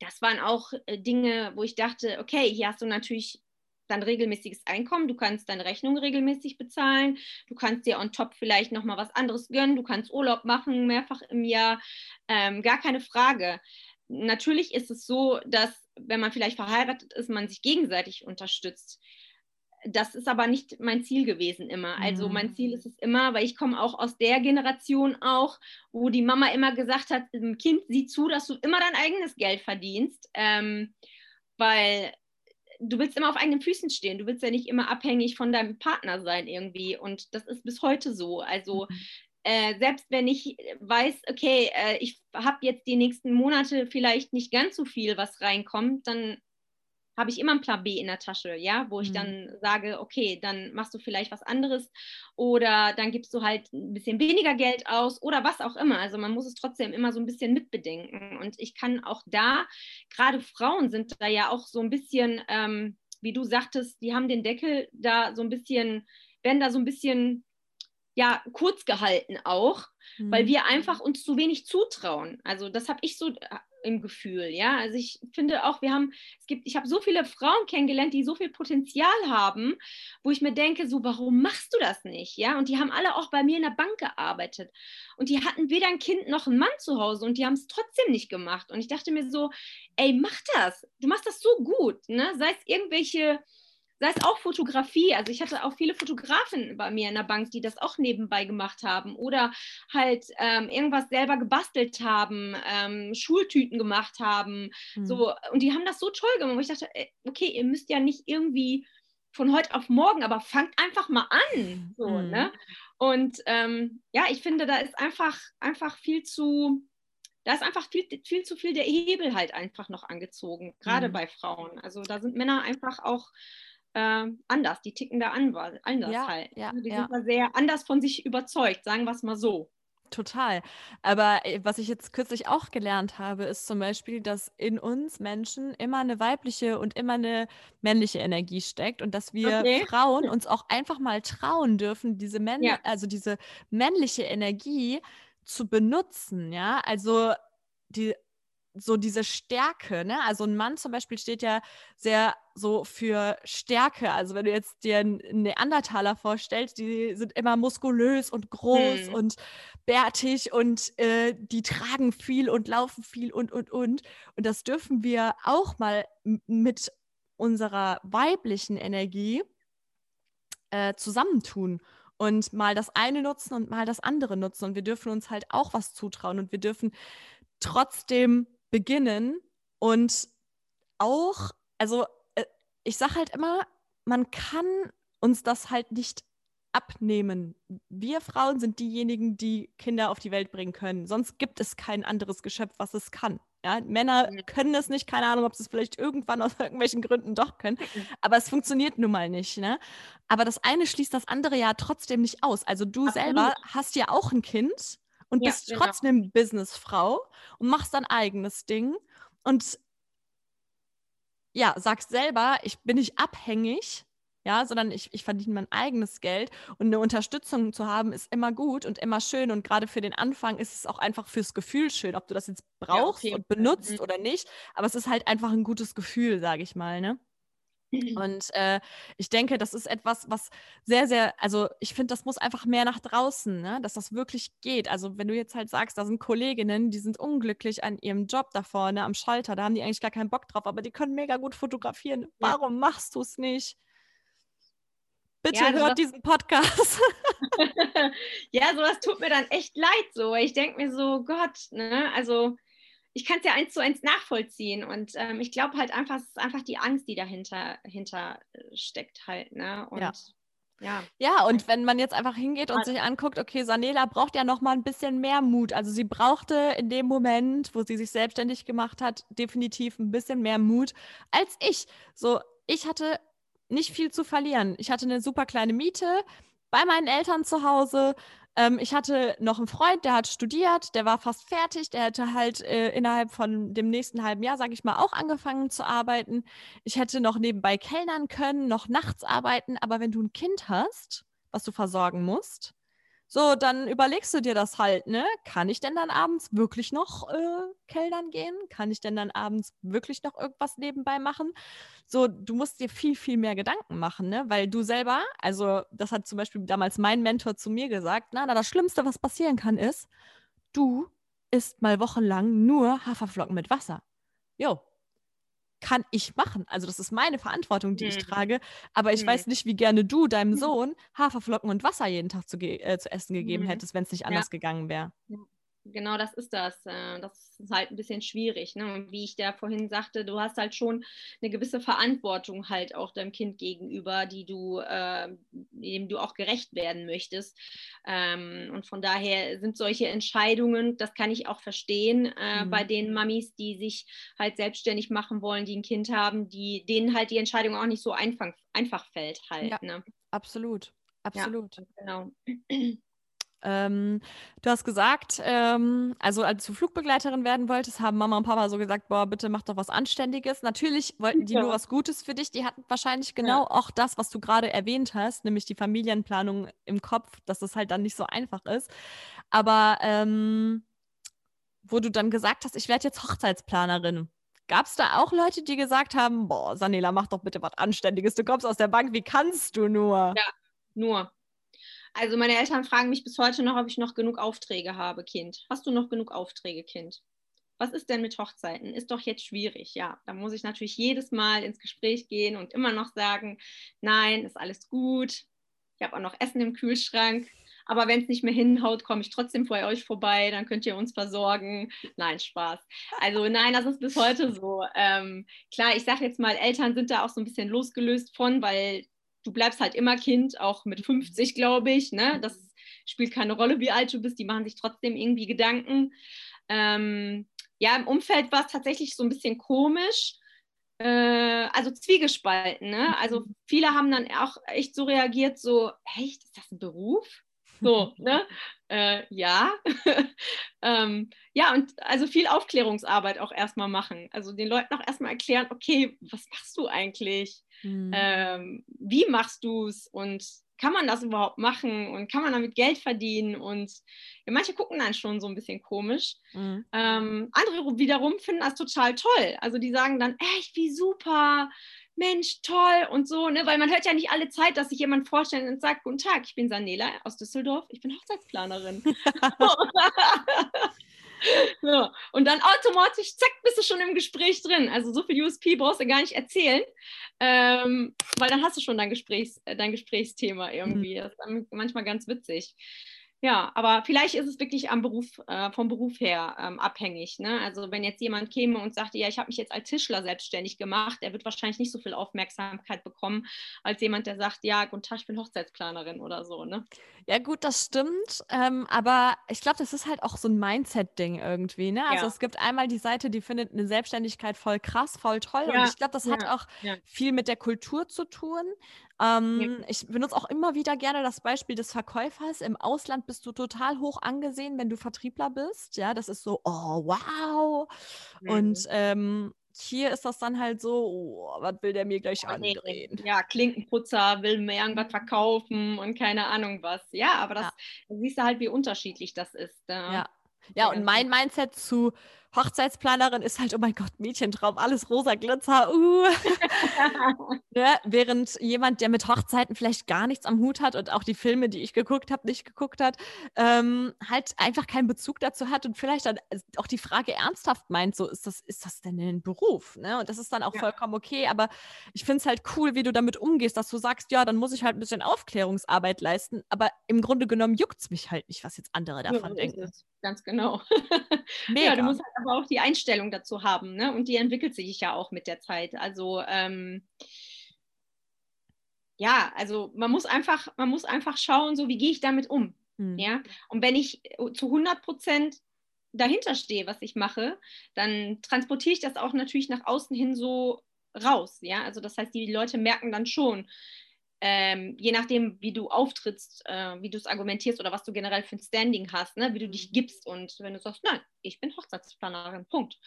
das waren auch äh, Dinge, wo ich dachte, okay, hier hast du natürlich dann regelmäßiges Einkommen, du kannst deine Rechnung regelmäßig bezahlen, du kannst dir on top vielleicht nochmal was anderes gönnen, du kannst Urlaub machen, mehrfach im Jahr, ähm, gar keine Frage. Natürlich ist es so, dass wenn man vielleicht verheiratet ist, man sich gegenseitig unterstützt das ist aber nicht mein Ziel gewesen immer. Also mein mhm. Ziel ist es immer, weil ich komme auch aus der Generation auch, wo die Mama immer gesagt hat, Kind, sieh zu, dass du immer dein eigenes Geld verdienst, ähm, weil du willst immer auf eigenen Füßen stehen. Du willst ja nicht immer abhängig von deinem Partner sein irgendwie. Und das ist bis heute so. Also mhm. äh, selbst wenn ich weiß, okay, äh, ich habe jetzt die nächsten Monate vielleicht nicht ganz so viel, was reinkommt, dann habe ich immer einen Plan B in der Tasche, ja, wo ich mhm. dann sage, okay, dann machst du vielleicht was anderes oder dann gibst du halt ein bisschen weniger Geld aus oder was auch immer. Also man muss es trotzdem immer so ein bisschen mitbedenken. Und ich kann auch da, gerade Frauen sind da ja auch so ein bisschen, ähm, wie du sagtest, die haben den Deckel da so ein bisschen, werden da so ein bisschen ja kurz gehalten auch, mhm. weil wir einfach uns zu wenig zutrauen. Also das habe ich so im Gefühl, ja. Also ich finde auch, wir haben, es gibt, ich habe so viele Frauen kennengelernt, die so viel Potenzial haben, wo ich mir denke, so, warum machst du das nicht, ja? Und die haben alle auch bei mir in der Bank gearbeitet und die hatten weder ein Kind noch einen Mann zu Hause und die haben es trotzdem nicht gemacht. Und ich dachte mir so, ey, mach das, du machst das so gut, ne? Sei es irgendwelche sei es auch Fotografie. Also ich hatte auch viele Fotografen bei mir in der Bank, die das auch nebenbei gemacht haben oder halt ähm, irgendwas selber gebastelt haben, ähm, Schultüten gemacht haben. Mhm. So, und die haben das so toll gemacht. wo ich dachte, okay, ihr müsst ja nicht irgendwie von heute auf morgen, aber fangt einfach mal an. So, mhm. ne? Und ähm, ja, ich finde, da ist einfach, einfach viel zu, da ist einfach viel, viel zu viel der Hebel halt einfach noch angezogen, gerade mhm. bei Frauen. Also da sind Männer einfach auch äh, anders, die ticken da an, anders ja, halt. Ja, die ja. sind da sehr anders von sich überzeugt, sagen wir es mal so. Total. Aber äh, was ich jetzt kürzlich auch gelernt habe, ist zum Beispiel, dass in uns Menschen immer eine weibliche und immer eine männliche Energie steckt und dass wir okay. Frauen uns auch einfach mal trauen dürfen, diese Männ ja. also diese männliche Energie zu benutzen. Ja, also die so diese Stärke, ne? Also ein Mann zum Beispiel steht ja sehr so für Stärke. Also wenn du jetzt dir einen Neandertaler vorstellst, die sind immer muskulös und groß hm. und bärtig und äh, die tragen viel und laufen viel und und und. Und das dürfen wir auch mal mit unserer weiblichen Energie äh, zusammentun und mal das eine nutzen und mal das andere nutzen. Und wir dürfen uns halt auch was zutrauen und wir dürfen trotzdem beginnen und auch, also äh, ich sage halt immer, man kann uns das halt nicht abnehmen. Wir Frauen sind diejenigen, die Kinder auf die Welt bringen können. Sonst gibt es kein anderes Geschöpf, was es kann. Ja, Männer können es nicht, keine Ahnung, ob sie es vielleicht irgendwann aus <laughs> irgendwelchen Gründen doch können, <laughs> aber es funktioniert nun mal nicht. Ne? Aber das eine schließt das andere ja trotzdem nicht aus. Also du Absolut. selber hast ja auch ein Kind und ja, bist genau. trotzdem Businessfrau und machst dein eigenes Ding und ja, sagst selber, ich bin nicht abhängig, ja, sondern ich, ich verdiene mein eigenes Geld und eine Unterstützung zu haben ist immer gut und immer schön und gerade für den Anfang ist es auch einfach fürs Gefühl schön, ob du das jetzt brauchst ja, okay. und benutzt mhm. oder nicht, aber es ist halt einfach ein gutes Gefühl, sage ich mal, ne? Und äh, ich denke, das ist etwas, was sehr, sehr, also ich finde, das muss einfach mehr nach draußen, ne? dass das wirklich geht. Also wenn du jetzt halt sagst, da sind Kolleginnen, die sind unglücklich an ihrem Job da vorne am Schalter, da haben die eigentlich gar keinen Bock drauf, aber die können mega gut fotografieren. Warum ja. machst du es nicht? Bitte ja, hört diesen Podcast. <laughs> ja, sowas tut mir dann echt leid so. Ich denke mir so, Gott, ne, also ich kann es ja eins zu eins nachvollziehen. Und ähm, ich glaube halt einfach, es ist einfach die Angst, die dahinter hinter äh, steckt halt. Ne? Und ja. Ja. ja, und wenn man jetzt einfach hingeht und sich anguckt, okay, Sanela braucht ja noch mal ein bisschen mehr Mut. Also sie brauchte in dem Moment, wo sie sich selbstständig gemacht hat, definitiv ein bisschen mehr Mut als ich. So, ich hatte nicht viel zu verlieren. Ich hatte eine super kleine Miete bei meinen Eltern zu Hause. Ähm, ich hatte noch einen Freund, der hat studiert, der war fast fertig, der hätte halt äh, innerhalb von dem nächsten halben Jahr, sage ich mal, auch angefangen zu arbeiten. Ich hätte noch nebenbei kellnern können, noch nachts arbeiten, aber wenn du ein Kind hast, was du versorgen musst, so, dann überlegst du dir das halt, ne? Kann ich denn dann abends wirklich noch äh, Kellnern gehen? Kann ich denn dann abends wirklich noch irgendwas nebenbei machen? So, du musst dir viel, viel mehr Gedanken machen, ne? Weil du selber, also das hat zum Beispiel damals mein Mentor zu mir gesagt, na, na das Schlimmste, was passieren kann, ist, du isst mal wochenlang nur Haferflocken mit Wasser. Jo. Kann ich machen. Also das ist meine Verantwortung, die mhm. ich trage. Aber ich mhm. weiß nicht, wie gerne du deinem <laughs> Sohn Haferflocken und Wasser jeden Tag zu, äh, zu essen gegeben mhm. hättest, wenn es nicht anders ja. gegangen wäre. Genau das ist das. Äh, das ist halt ein bisschen schwierig. Ne? Und wie ich da vorhin sagte, du hast halt schon eine gewisse Verantwortung halt auch deinem Kind gegenüber, die du, äh, dem du auch gerecht werden möchtest. Ähm, und von daher sind solche Entscheidungen, das kann ich auch verstehen, äh, mhm. bei den Mamis, die sich halt selbstständig machen wollen, die ein Kind haben, die, denen halt die Entscheidung auch nicht so einfach, einfach fällt halt. Ja, ne? Absolut. Absolut. Ja, genau. Ähm, du hast gesagt, ähm, also als du Flugbegleiterin werden wolltest, haben Mama und Papa so gesagt, boah, bitte mach doch was Anständiges. Natürlich wollten die ja. nur was Gutes für dich. Die hatten wahrscheinlich genau ja. auch das, was du gerade erwähnt hast, nämlich die Familienplanung im Kopf, dass es halt dann nicht so einfach ist. Aber ähm, wo du dann gesagt hast, ich werde jetzt Hochzeitsplanerin. Gab es da auch Leute, die gesagt haben, boah, Sanela, mach doch bitte was Anständiges. Du kommst aus der Bank, wie kannst du nur? Ja, nur. Also meine Eltern fragen mich bis heute noch, ob ich noch genug Aufträge habe, Kind. Hast du noch genug Aufträge, Kind? Was ist denn mit Hochzeiten? Ist doch jetzt schwierig. Ja, da muss ich natürlich jedes Mal ins Gespräch gehen und immer noch sagen, nein, ist alles gut. Ich habe auch noch Essen im Kühlschrank. Aber wenn es nicht mehr hinhaut, komme ich trotzdem vor euch vorbei, dann könnt ihr uns versorgen. Nein, Spaß. Also nein, das ist bis heute so. Ähm, klar, ich sage jetzt mal, Eltern sind da auch so ein bisschen losgelöst von, weil du bleibst halt immer Kind, auch mit 50, glaube ich. Ne? Das spielt keine Rolle, wie alt du bist, die machen sich trotzdem irgendwie Gedanken. Ähm, ja, im Umfeld war es tatsächlich so ein bisschen komisch, äh, also zwiegespalten. Ne? Also viele haben dann auch echt so reagiert, so, echt, ist das ein Beruf? So, ne? Äh, ja. <laughs> ähm, ja, und also viel Aufklärungsarbeit auch erstmal machen. Also den Leuten auch erstmal erklären, okay, was machst du eigentlich? Mhm. Ähm, wie machst du es? Und kann man das überhaupt machen? Und kann man damit Geld verdienen? Und ja, manche gucken dann schon so ein bisschen komisch. Mhm. Ähm, andere wiederum finden das total toll. Also die sagen dann, echt, wie super Mensch, toll und so, ne? weil man hört ja nicht alle Zeit, dass sich jemand vorstellt und sagt, guten Tag, ich bin Sanela aus Düsseldorf, ich bin Hochzeitsplanerin. <laughs> <laughs> so. Und dann automatisch, zack, bist du schon im Gespräch drin. Also so viel USP brauchst du gar nicht erzählen, ähm, weil dann hast du schon dein, Gesprächs-, äh, dein Gesprächsthema irgendwie. Mhm. Das ist manchmal ganz witzig. Ja, aber vielleicht ist es wirklich am Beruf, äh, vom Beruf her ähm, abhängig. Ne? Also wenn jetzt jemand käme und sagte, ja, ich habe mich jetzt als Tischler selbstständig gemacht, der wird wahrscheinlich nicht so viel Aufmerksamkeit bekommen, als jemand, der sagt, ja, guten Tag, ich bin Hochzeitsplanerin oder so. Ne? Ja, gut, das stimmt. Ähm, aber ich glaube, das ist halt auch so ein Mindset-Ding irgendwie. Ne? Also ja. es gibt einmal die Seite, die findet eine Selbstständigkeit voll krass, voll toll. Ja. Und ich glaube, das ja. hat auch viel mit der Kultur zu tun. Ähm, ja. Ich benutze auch immer wieder gerne das Beispiel des Verkäufers. Im Ausland bist du total hoch angesehen, wenn du Vertriebler bist. Ja, das ist so, oh, wow. Mhm. Und ähm, hier ist das dann halt so, oh, was will der mir gleich oh, andrehen? Nee. Ja, Klinkenputzer will mir irgendwas verkaufen und keine Ahnung was. Ja, aber das ja. siehst du halt, wie unterschiedlich das ist. Ja, ja. ja und mein Mindset zu Hochzeitsplanerin ist halt, oh mein Gott, Mädchentraum, alles rosa Glitzer. Uh. <laughs> ne? Während jemand, der mit Hochzeiten vielleicht gar nichts am Hut hat und auch die Filme, die ich geguckt habe, nicht geguckt hat, ähm, halt einfach keinen Bezug dazu hat und vielleicht dann auch die Frage ernsthaft meint, so ist das, ist das denn ein Beruf? Ne? Und das ist dann auch ja. vollkommen okay, aber ich finde es halt cool, wie du damit umgehst, dass du sagst, ja, dann muss ich halt ein bisschen Aufklärungsarbeit leisten, aber im Grunde genommen juckt es mich halt nicht, was jetzt andere davon ja, denken. Ganz genau. Mega. <laughs> Ja, du musst halt aber auch die Einstellung dazu haben. Ne? Und die entwickelt sich ja auch mit der Zeit. Also ähm, ja, also man muss einfach, man muss einfach schauen, so wie gehe ich damit um. Mhm. Ja? Und wenn ich zu 100 Prozent dahinter stehe, was ich mache, dann transportiere ich das auch natürlich nach außen hin so raus. Ja, also das heißt, die Leute merken dann schon, ähm, je nachdem, wie du auftrittst, äh, wie du es argumentierst oder was du generell für ein Standing hast, ne, wie du dich gibst. Und wenn du sagst, nein, ich bin Hochzeitsplanerin, Punkt.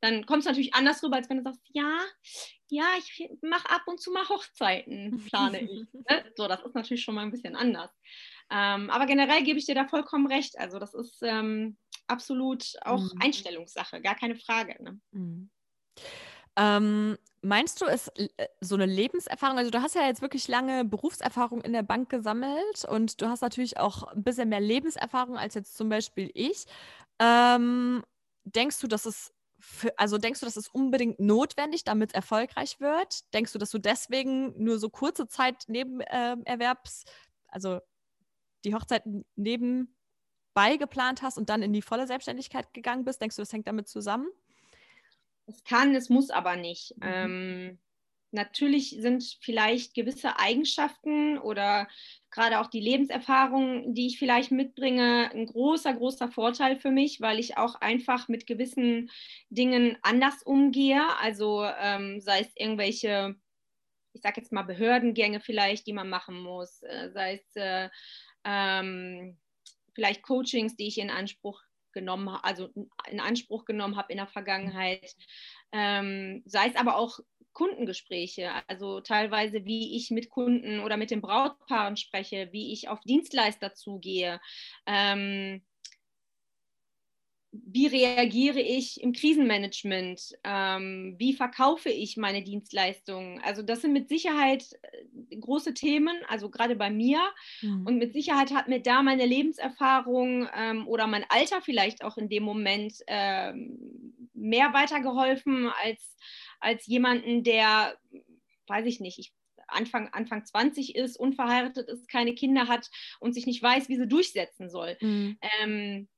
Dann kommt es natürlich anders rüber, als wenn du sagst, ja, ja, ich mache ab und zu mal Hochzeiten, <laughs> plane ich. ne? So, das ist natürlich schon mal ein bisschen anders. Ähm, aber generell gebe ich dir da vollkommen recht. Also das ist ähm, absolut auch mhm. Einstellungssache, gar keine Frage. Ne? Mhm. Ähm, meinst du, es äh, so eine Lebenserfahrung, also du hast ja jetzt wirklich lange Berufserfahrung in der Bank gesammelt und du hast natürlich auch ein bisschen mehr Lebenserfahrung als jetzt zum Beispiel ich. Ähm, denkst du, dass es für, also denkst du, das ist unbedingt notwendig, damit es erfolgreich wird? Denkst du, dass du deswegen nur so kurze Zeit Nebenerwerbs, äh, also die Hochzeit nebenbei geplant hast und dann in die volle Selbstständigkeit gegangen bist? Denkst du, das hängt damit zusammen? Es kann, es muss aber nicht. Mhm. Ähm, natürlich sind vielleicht gewisse Eigenschaften oder gerade auch die Lebenserfahrung, die ich vielleicht mitbringe, ein großer, großer Vorteil für mich, weil ich auch einfach mit gewissen Dingen anders umgehe. Also ähm, sei es irgendwelche, ich sage jetzt mal Behördengänge vielleicht, die man machen muss, äh, sei es äh, ähm, vielleicht Coachings, die ich in Anspruch genommen also in Anspruch genommen habe in der Vergangenheit. Ähm, sei es aber auch Kundengespräche, also teilweise, wie ich mit Kunden oder mit den Brautpaaren spreche, wie ich auf Dienstleister zugehe. Ähm, wie reagiere ich im Krisenmanagement? Ähm, wie verkaufe ich meine Dienstleistungen? Also das sind mit Sicherheit äh, große Themen, also gerade bei mir. Mhm. Und mit Sicherheit hat mir da meine Lebenserfahrung ähm, oder mein Alter vielleicht auch in dem Moment ähm, mehr weitergeholfen als, als jemanden, der, weiß ich nicht, ich Anfang, Anfang 20 ist, unverheiratet ist, keine Kinder hat und sich nicht weiß, wie sie durchsetzen soll. Mhm. Ähm,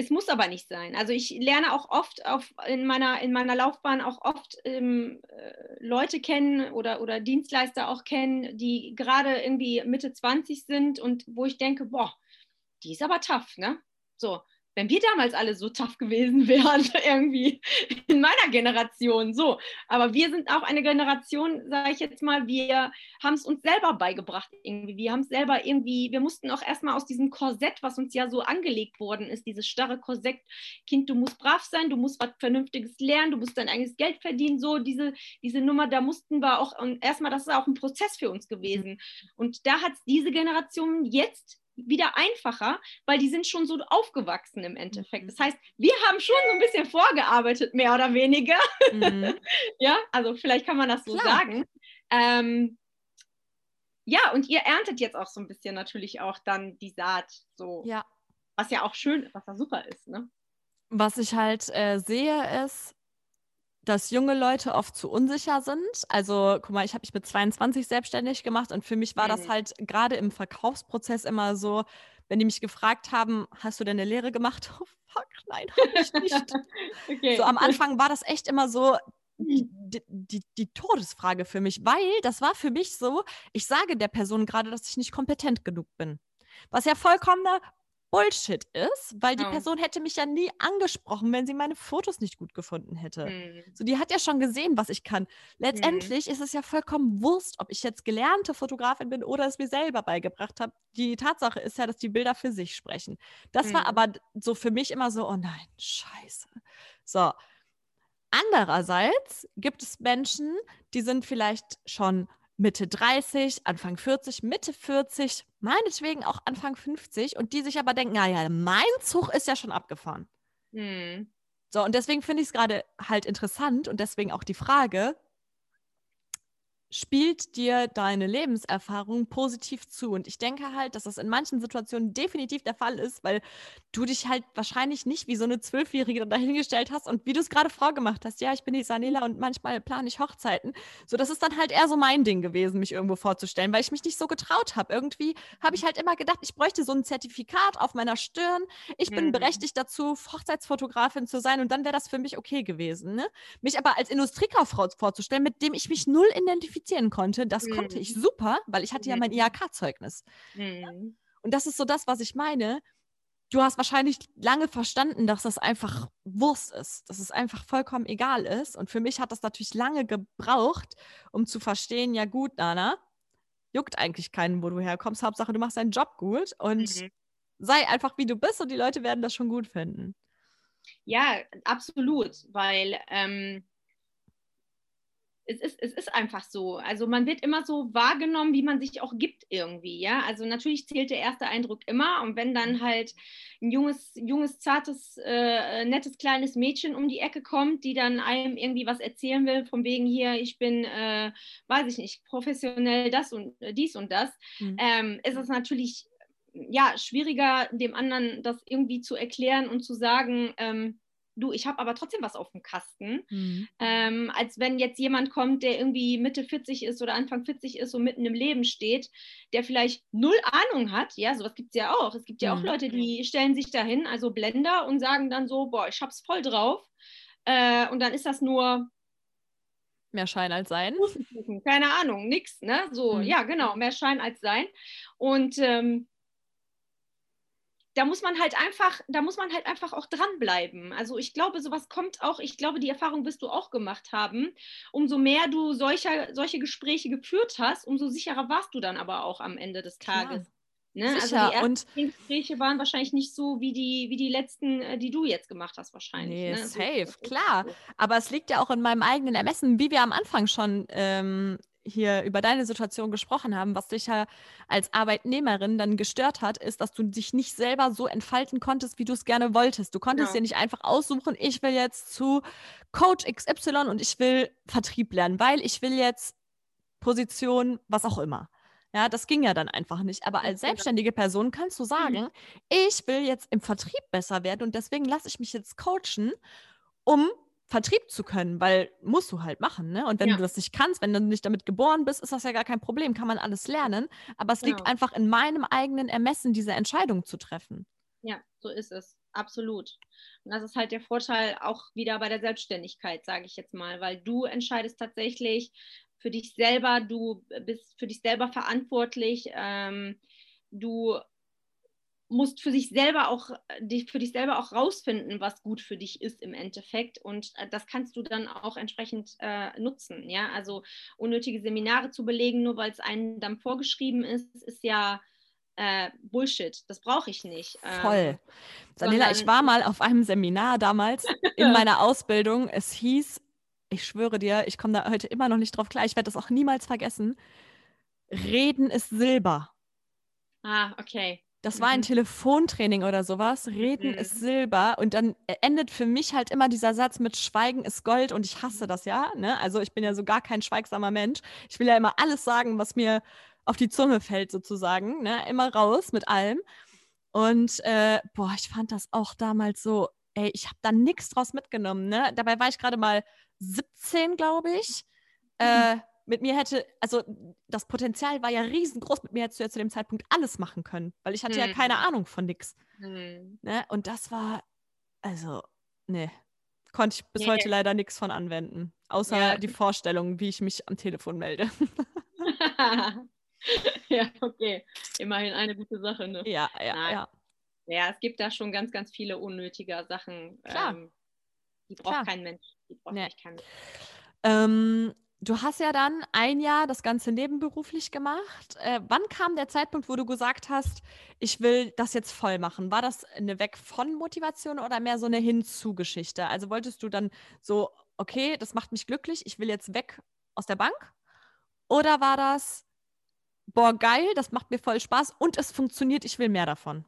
es muss aber nicht sein. Also ich lerne auch oft auf, in, meiner, in meiner Laufbahn auch oft ähm, äh, Leute kennen oder, oder Dienstleister auch kennen, die gerade irgendwie Mitte 20 sind und wo ich denke, boah, die ist aber tough, ne? So, wenn wir damals alle so tough gewesen <laughs> wären, irgendwie in meiner Generation, so. Aber wir sind auch eine Generation, sage ich jetzt mal, wir haben es uns selber beigebracht irgendwie. Wir haben es selber irgendwie, wir mussten auch erstmal aus diesem Korsett, was uns ja so angelegt worden ist, dieses starre Korsett, Kind, du musst brav sein, du musst was Vernünftiges lernen, du musst dein eigenes Geld verdienen, so diese, diese Nummer, da mussten wir auch, und erstmal, das ist auch ein Prozess für uns gewesen. Und da hat es diese Generation jetzt wieder einfacher, weil die sind schon so aufgewachsen im Endeffekt. Das mhm. heißt, wir haben schon so ein bisschen vorgearbeitet, mehr oder weniger. Mhm. <laughs> ja, also vielleicht kann man das so Klar. sagen. Ähm, ja, und ihr erntet jetzt auch so ein bisschen natürlich auch dann die Saat, so. Ja. Was ja auch schön, was ja super ist, ne? Was ich halt äh, sehe, ist, dass junge Leute oft zu unsicher sind. Also, guck mal, ich habe mich mit 22 selbstständig gemacht und für mich war mhm. das halt gerade im Verkaufsprozess immer so, wenn die mich gefragt haben, hast du denn eine Lehre gemacht? <laughs> Oh, fuck, nein, habe ich nicht. <laughs> okay. So am Anfang war das echt immer so, die, die, die, Todesfrage für mich, weil das war für mich so, ich sage der Person gerade, dass ich nicht kompetent genug bin. Was ja vollkommener Bullshit ist, weil die oh. Person hätte mich ja nie angesprochen, wenn sie meine Fotos nicht gut gefunden hätte. Hm. So, die hat ja schon gesehen, was ich kann. Letztendlich hm. ist es ja vollkommen Wurst, ob ich jetzt gelernte Fotografin bin oder es mir selber beigebracht habe. Die Tatsache ist ja, dass die Bilder für sich sprechen. Das hm. war aber so für mich immer so, oh nein, scheiße. So. Andererseits gibt es Menschen, die sind vielleicht schon Mitte 30, Anfang 40, Mitte 40, meinetwegen auch Anfang 50 und die sich aber denken, naja, mein Zug ist ja schon abgefahren. Hm. So, und deswegen finde ich es gerade halt interessant und deswegen auch die Frage, spielt dir deine Lebenserfahrung positiv zu. Und ich denke halt, dass das in manchen Situationen definitiv der Fall ist, weil du dich halt wahrscheinlich nicht wie so eine Zwölfjährige dahingestellt hast und wie du es gerade vorgemacht hast. Ja, ich bin die Sanela und manchmal plane ich Hochzeiten. So, das ist dann halt eher so mein Ding gewesen, mich irgendwo vorzustellen, weil ich mich nicht so getraut habe. Irgendwie habe ich halt immer gedacht, ich bräuchte so ein Zertifikat auf meiner Stirn. Ich bin mhm. berechtigt dazu, Hochzeitsfotografin zu sein und dann wäre das für mich okay gewesen. Ne? Mich aber als Industriekauffrau vorzustellen, mit dem ich mich null identifiziere identifizieren konnte, das mhm. konnte ich super, weil ich hatte ja mein IHK-Zeugnis. Mhm. Und das ist so das, was ich meine. Du hast wahrscheinlich lange verstanden, dass das einfach Wurst ist, dass es einfach vollkommen egal ist. Und für mich hat das natürlich lange gebraucht, um zu verstehen, ja gut, Nana, juckt eigentlich keinen, wo du herkommst. Hauptsache, du machst deinen Job gut und mhm. sei einfach, wie du bist und die Leute werden das schon gut finden. Ja, absolut, weil ähm, es ist, es ist einfach so. Also man wird immer so wahrgenommen, wie man sich auch gibt irgendwie, ja. Also natürlich zählt der erste Eindruck immer und wenn dann halt ein junges, junges, zartes, äh, nettes kleines Mädchen um die Ecke kommt, die dann einem irgendwie was erzählen will, von wegen hier, ich bin, äh, weiß ich nicht, professionell das und äh, dies und das, mhm. ähm, ist es natürlich ja schwieriger, dem anderen das irgendwie zu erklären und zu sagen, ähm, du, ich habe aber trotzdem was auf dem Kasten, mhm. ähm, als wenn jetzt jemand kommt, der irgendwie Mitte 40 ist oder Anfang 40 ist und mitten im Leben steht, der vielleicht null Ahnung hat. Ja, sowas gibt es ja auch. Es gibt ja mhm. auch Leute, die stellen sich dahin, also Blender, und sagen dann so, boah, ich hab's voll drauf. Äh, und dann ist das nur Mehr Schein als Sein. Keine Ahnung, nix, ne? So, mhm. ja, genau, mehr Schein als Sein. Und ähm, da muss man halt einfach, da muss man halt einfach auch dranbleiben. Also ich glaube, sowas kommt auch, ich glaube, die Erfahrung wirst du auch gemacht haben. Umso mehr du solcher, solche Gespräche geführt hast, umso sicherer warst du dann aber auch am Ende des Tages. Ne? Also die ersten und Gespräche waren wahrscheinlich nicht so wie die, wie die letzten, äh, die du jetzt gemacht hast, wahrscheinlich. Nee, ne? safe, so, klar. Aber es liegt ja auch in meinem eigenen Ermessen, wie wir am Anfang schon ähm, hier über deine Situation gesprochen haben, was dich ja als Arbeitnehmerin dann gestört hat, ist, dass du dich nicht selber so entfalten konntest, wie du es gerne wolltest. Du konntest ja. dir nicht einfach aussuchen, ich will jetzt zu Coach XY und ich will Vertrieb lernen, weil ich will jetzt Position, was auch immer. Ja, das ging ja dann einfach nicht. Aber als selbstständige Person kannst du mhm. sagen, ich will jetzt im Vertrieb besser werden und deswegen lasse ich mich jetzt coachen, um Vertrieb zu können, weil musst du halt machen, ne? Und wenn ja. du das nicht kannst, wenn du nicht damit geboren bist, ist das ja gar kein Problem, kann man alles lernen. Aber es genau. liegt einfach in meinem eigenen Ermessen, diese Entscheidung zu treffen. Ja, so ist es. Absolut. Und das ist halt der Vorteil auch wieder bei der Selbstständigkeit, sage ich jetzt mal, weil du entscheidest tatsächlich für dich selber, du bist für dich selber verantwortlich, ähm, du musst für dich selber auch für dich selber auch rausfinden, was gut für dich ist im Endeffekt und äh, das kannst du dann auch entsprechend äh, nutzen, ja, also unnötige Seminare zu belegen, nur weil es einem dann vorgeschrieben ist, ist ja äh, Bullshit, das brauche ich nicht. Ähm, Voll. Daniela, ich war mal auf einem Seminar damals <laughs> in meiner Ausbildung. Es hieß, ich schwöre dir, ich komme da heute immer noch nicht drauf klar, ich werde das auch niemals vergessen. Reden ist Silber. Ah, okay. Das war ein mhm. Telefontraining oder sowas. Reden mhm. ist Silber. Und dann endet für mich halt immer dieser Satz mit Schweigen ist Gold und ich hasse das ja. Ne? Also ich bin ja so gar kein schweigsamer Mensch. Ich will ja immer alles sagen, was mir auf die Zunge fällt, sozusagen. Ne? Immer raus mit allem. Und äh, boah, ich fand das auch damals so, ey, ich habe da nichts draus mitgenommen. Ne? Dabei war ich gerade mal 17, glaube ich. Mhm. Äh, mit mir hätte, also das Potenzial war ja riesengroß, mit mir hättest du ja zu dem Zeitpunkt alles machen können, weil ich hatte hm. ja keine Ahnung von nix. Hm. Ne? Und das war, also, ne, konnte ich bis nee. heute leider nichts von anwenden. Außer ja. die Vorstellung, wie ich mich am Telefon melde. <laughs> ja, okay. Immerhin eine gute Sache, ne? Ja, ja, Nein. ja. Ja, es gibt da schon ganz, ganz viele unnötige Sachen. Klar. Ähm, die braucht Klar. kein Mensch. Die braucht nee. kein Mensch. Ähm, Du hast ja dann ein Jahr das Ganze nebenberuflich gemacht. Äh, wann kam der Zeitpunkt, wo du gesagt hast, ich will das jetzt voll machen? War das eine Weg von Motivation oder mehr so eine Hinzu-Geschichte? Also wolltest du dann so, okay, das macht mich glücklich, ich will jetzt weg aus der Bank? Oder war das, boah, geil, das macht mir voll Spaß und es funktioniert, ich will mehr davon?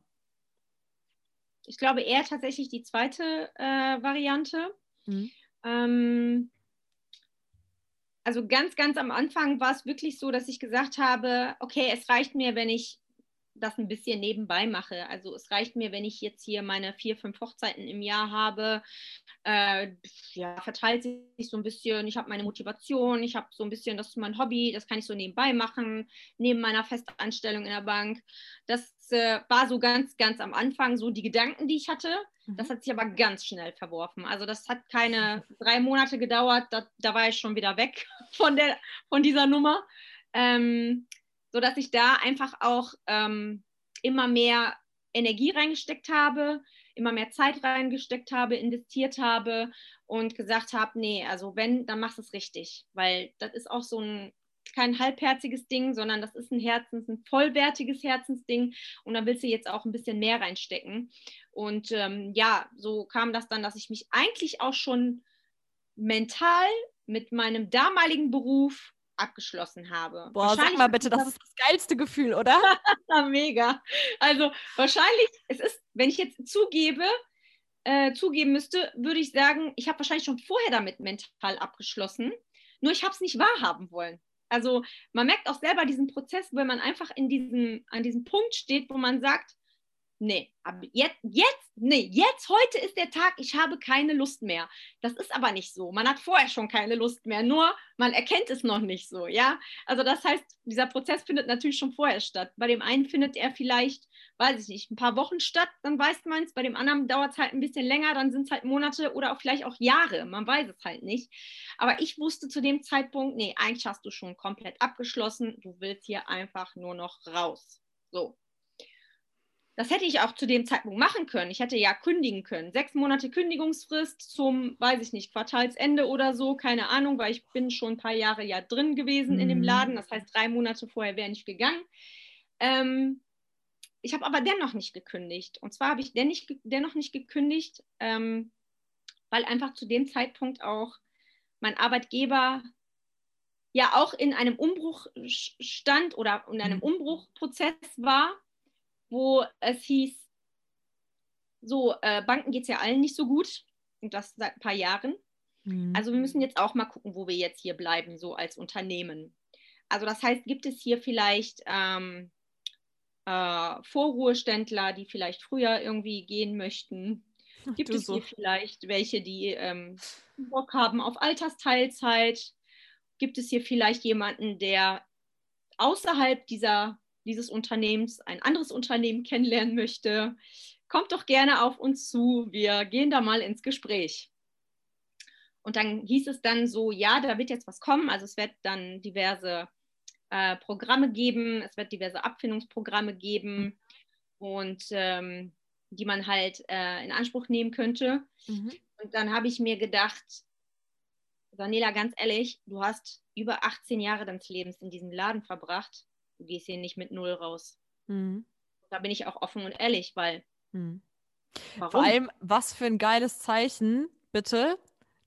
Ich glaube eher tatsächlich die zweite äh, Variante. Mhm. Ähm, also ganz, ganz am Anfang war es wirklich so, dass ich gesagt habe, okay, es reicht mir, wenn ich das ein bisschen nebenbei mache. Also es reicht mir, wenn ich jetzt hier meine vier, fünf Hochzeiten im Jahr habe. Äh, ja, verteilt sich so ein bisschen. Ich habe meine Motivation, ich habe so ein bisschen, das ist mein Hobby, das kann ich so nebenbei machen, neben meiner Festanstellung in der Bank. Das äh, war so ganz, ganz am Anfang so die Gedanken, die ich hatte. Das mhm. hat sich aber ganz schnell verworfen. Also das hat keine <laughs> drei Monate gedauert, da, da war ich schon wieder weg <laughs> von, der, von dieser Nummer. Ähm, sodass ich da einfach auch ähm, immer mehr Energie reingesteckt habe, immer mehr Zeit reingesteckt habe, investiert habe und gesagt habe, nee, also wenn, dann machst du es richtig, weil das ist auch so ein kein halbherziges Ding, sondern das ist ein Herzens, ein vollwertiges Herzensding und da willst du jetzt auch ein bisschen mehr reinstecken. Und ähm, ja, so kam das dann, dass ich mich eigentlich auch schon mental mit meinem damaligen Beruf abgeschlossen habe. Boah, sag mal bitte, das ist das geilste Gefühl, oder? <laughs> Mega. Also wahrscheinlich, es ist, wenn ich jetzt zugebe, äh, zugeben müsste, würde ich sagen, ich habe wahrscheinlich schon vorher damit mental abgeschlossen, nur ich habe es nicht wahrhaben wollen. Also man merkt auch selber diesen Prozess, wenn man einfach in diesem, an diesem Punkt steht, wo man sagt, nee, aber jetzt, jetzt, nee, jetzt, heute ist der Tag, ich habe keine Lust mehr. Das ist aber nicht so. Man hat vorher schon keine Lust mehr, nur man erkennt es noch nicht so, ja. Also das heißt, dieser Prozess findet natürlich schon vorher statt. Bei dem einen findet er vielleicht, weiß ich nicht, ein paar Wochen statt, dann weiß man es. Bei dem anderen dauert es halt ein bisschen länger, dann sind es halt Monate oder auch vielleicht auch Jahre. Man weiß es halt nicht. Aber ich wusste zu dem Zeitpunkt, nee, eigentlich hast du schon komplett abgeschlossen. Du willst hier einfach nur noch raus. So. Das hätte ich auch zu dem Zeitpunkt machen können. Ich hätte ja kündigen können. Sechs Monate Kündigungsfrist zum, weiß ich nicht, Quartalsende oder so, keine Ahnung, weil ich bin schon ein paar Jahre ja drin gewesen mhm. in dem mhm. Laden. Das heißt, drei Monate vorher wäre ich gegangen. Ähm, ich habe aber dennoch nicht gekündigt. Und zwar habe ich dennoch nicht gekündigt, ähm, weil einfach zu dem Zeitpunkt auch mein Arbeitgeber ja auch in einem Umbruch stand oder in einem mhm. Umbruchprozess war wo es hieß, so, äh, Banken geht es ja allen nicht so gut und das seit ein paar Jahren. Mhm. Also wir müssen jetzt auch mal gucken, wo wir jetzt hier bleiben, so als Unternehmen. Also das heißt, gibt es hier vielleicht ähm, äh, Vorruheständler, die vielleicht früher irgendwie gehen möchten? Gibt es so. hier vielleicht welche, die ähm, Bock haben auf Altersteilzeit? Gibt es hier vielleicht jemanden, der außerhalb dieser dieses Unternehmens ein anderes Unternehmen kennenlernen möchte, kommt doch gerne auf uns zu. Wir gehen da mal ins Gespräch. Und dann hieß es dann so, ja, da wird jetzt was kommen. Also es wird dann diverse äh, Programme geben, es wird diverse Abfindungsprogramme geben und ähm, die man halt äh, in Anspruch nehmen könnte. Mhm. Und dann habe ich mir gedacht, Daniela, ganz ehrlich, du hast über 18 Jahre deines Lebens in diesem Laden verbracht du gehst hier nicht mit null raus. Mhm. Da bin ich auch offen und ehrlich, weil. Mhm. Vor allem, was für ein geiles Zeichen, bitte.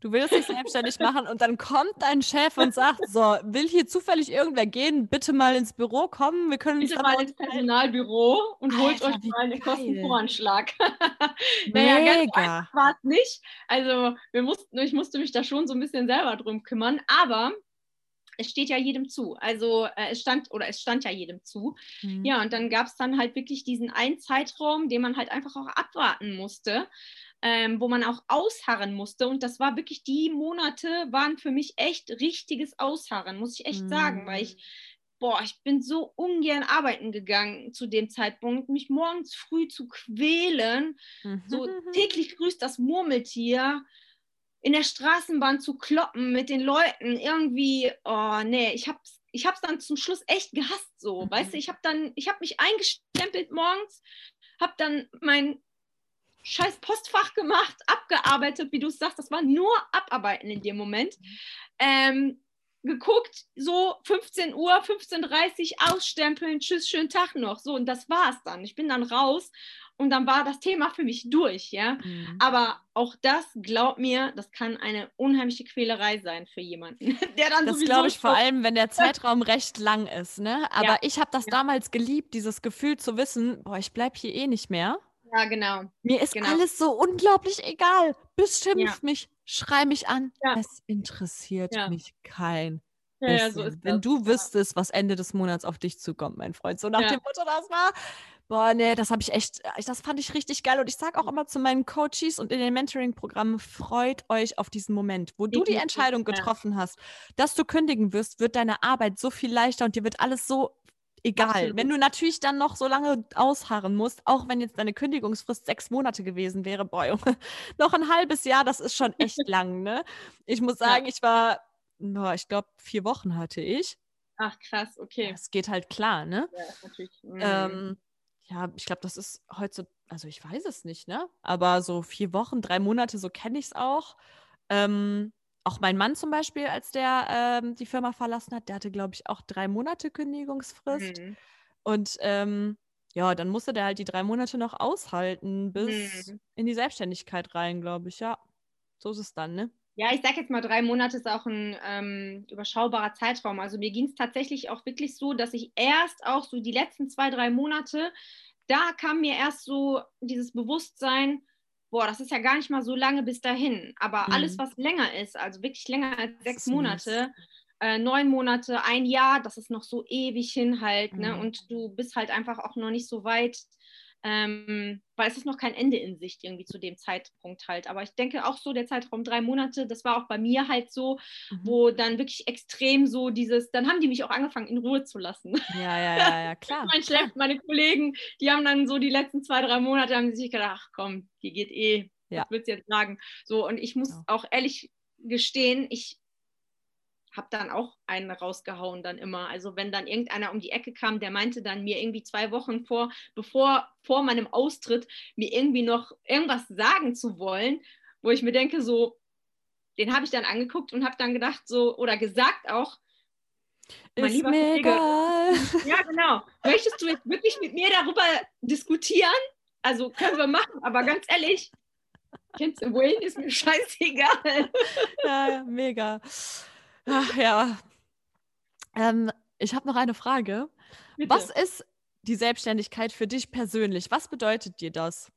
Du willst dich selbstständig machen und dann kommt dein Chef und sagt: So, will hier zufällig irgendwer gehen? Bitte mal ins Büro kommen. Wir können bitte mal ins Personalbüro und Alter, holt euch mal einen Kostenvoranschlag. <laughs> naja, ganz war es nicht. Also, wir mussten, ich musste mich da schon so ein bisschen selber drum kümmern. Aber es steht ja jedem zu. Also äh, es stand oder es stand ja jedem zu. Mhm. Ja, und dann gab es dann halt wirklich diesen einen Zeitraum, den man halt einfach auch abwarten musste, ähm, wo man auch ausharren musste. Und das war wirklich die Monate, waren für mich echt richtiges Ausharren, muss ich echt mhm. sagen, weil ich boah, ich bin so ungern arbeiten gegangen zu dem Zeitpunkt, mich morgens früh zu quälen, mhm. so täglich grüßt das Murmeltier, in der Straßenbahn zu kloppen mit den Leuten, irgendwie, oh nee, ich hab's, ich hab's dann zum Schluss echt gehasst so, mhm. weißt du, ich hab dann, ich hab mich eingestempelt morgens, hab dann mein scheiß Postfach gemacht, abgearbeitet, wie du es sagst, das war nur Abarbeiten in dem Moment. Ähm, geguckt, so 15 Uhr, 15.30 Uhr ausstempeln, tschüss, schönen Tag noch. So, und das war's dann. Ich bin dann raus und dann war das Thema für mich durch, ja. Mhm. Aber auch das, glaub mir, das kann eine unheimliche Quälerei sein für jemanden, <laughs> der dann Das glaube ich vor allem, wenn der <laughs> Zeitraum recht lang ist, ne? Aber ja. ich habe das ja. damals geliebt, dieses Gefühl zu wissen, boah, ich bleibe hier eh nicht mehr. Ja, genau. Mir ist genau. alles so unglaublich egal. Bestimmt ja. mich, schrei mich an. Es interessiert mich kein ja, ja, so Wenn du wüsstest, was Ende des Monats auf dich zukommt, mein Freund. So nach dem Motto, das war Boah, nee, das habe ich echt, äh, das fand ich richtig geil. Und ich sage auch immer zu meinen Coaches und in den Mentoring-Programmen, freut euch auf diesen Moment, wo du die Entscheidung getroffen hast, dass du kündigen wirst, wird deine Arbeit so viel leichter und dir wird alles so egal. Absolut. Wenn du natürlich dann noch so lange ausharren musst, auch wenn jetzt deine Kündigungsfrist sechs Monate gewesen wäre, boah, Junge, <laughs> noch ein halbes Jahr, das ist schon echt <laughs> lang, ne? Ich muss sagen, ich war, boah, ich glaube, vier Wochen hatte ich. Ach, krass, okay. Es geht halt klar, ne? Ja, natürlich. Ähm, mm ja, ich glaube, das ist so, also ich weiß es nicht, ne? Aber so vier Wochen, drei Monate, so kenne ich es auch. Ähm, auch mein Mann zum Beispiel, als der ähm, die Firma verlassen hat, der hatte, glaube ich, auch drei Monate Kündigungsfrist. Mhm. Und ähm, ja, dann musste der halt die drei Monate noch aushalten, bis mhm. in die Selbstständigkeit rein, glaube ich, ja. So ist es dann, ne? Ja, ich sage jetzt mal, drei Monate ist auch ein ähm, überschaubarer Zeitraum. Also mir ging es tatsächlich auch wirklich so, dass ich erst auch so die letzten zwei, drei Monate, da kam mir erst so dieses Bewusstsein, boah, das ist ja gar nicht mal so lange bis dahin. Aber mhm. alles, was länger ist, also wirklich länger als sechs Monate, äh, neun Monate, ein Jahr, das ist noch so ewig hin halt. Ne? Mhm. Ne? Und du bist halt einfach auch noch nicht so weit, ähm, weil es ist noch kein Ende in Sicht irgendwie zu dem Zeitpunkt halt. Aber ich denke auch so, der Zeitraum drei Monate, das war auch bei mir halt so, mhm. wo dann wirklich extrem so dieses, dann haben die mich auch angefangen in Ruhe zu lassen. Ja, ja, ja, ja <laughs> klar. mein Chef, meine Kollegen, die haben dann so die letzten zwei, drei Monate, haben sich gedacht, ach komm, die geht eh, ja. was willst du jetzt sagen? So, und ich muss ja. auch ehrlich gestehen, ich habe dann auch einen rausgehauen dann immer. Also wenn dann irgendeiner um die Ecke kam, der meinte dann mir irgendwie zwei Wochen vor, bevor vor meinem Austritt mir irgendwie noch irgendwas sagen zu wollen, wo ich mir denke so, den habe ich dann angeguckt und habe dann gedacht so oder gesagt auch, mein ist lieber mir egal. <laughs> ja genau, möchtest du jetzt wirklich mit mir darüber diskutieren? Also können wir machen, aber ganz ehrlich, kennst du Wayne, ist mir scheißegal. <laughs> Ja mega. Ach ja. Ähm, ich habe noch eine Frage. Bitte. Was ist die Selbstständigkeit für dich persönlich? Was bedeutet dir das?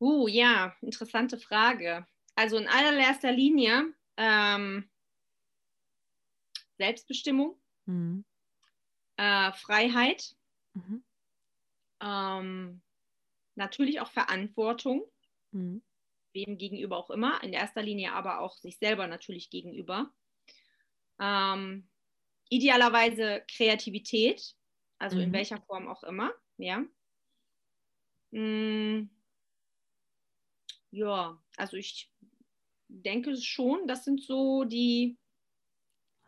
Uh, ja, interessante Frage. Also in allererster Linie ähm, Selbstbestimmung, mhm. äh, Freiheit, mhm. ähm, natürlich auch Verantwortung. Mhm wem gegenüber auch immer, in erster Linie aber auch sich selber natürlich gegenüber. Ähm, idealerweise Kreativität, also mhm. in welcher Form auch immer, ja. Mm, ja, also ich denke schon, das sind so die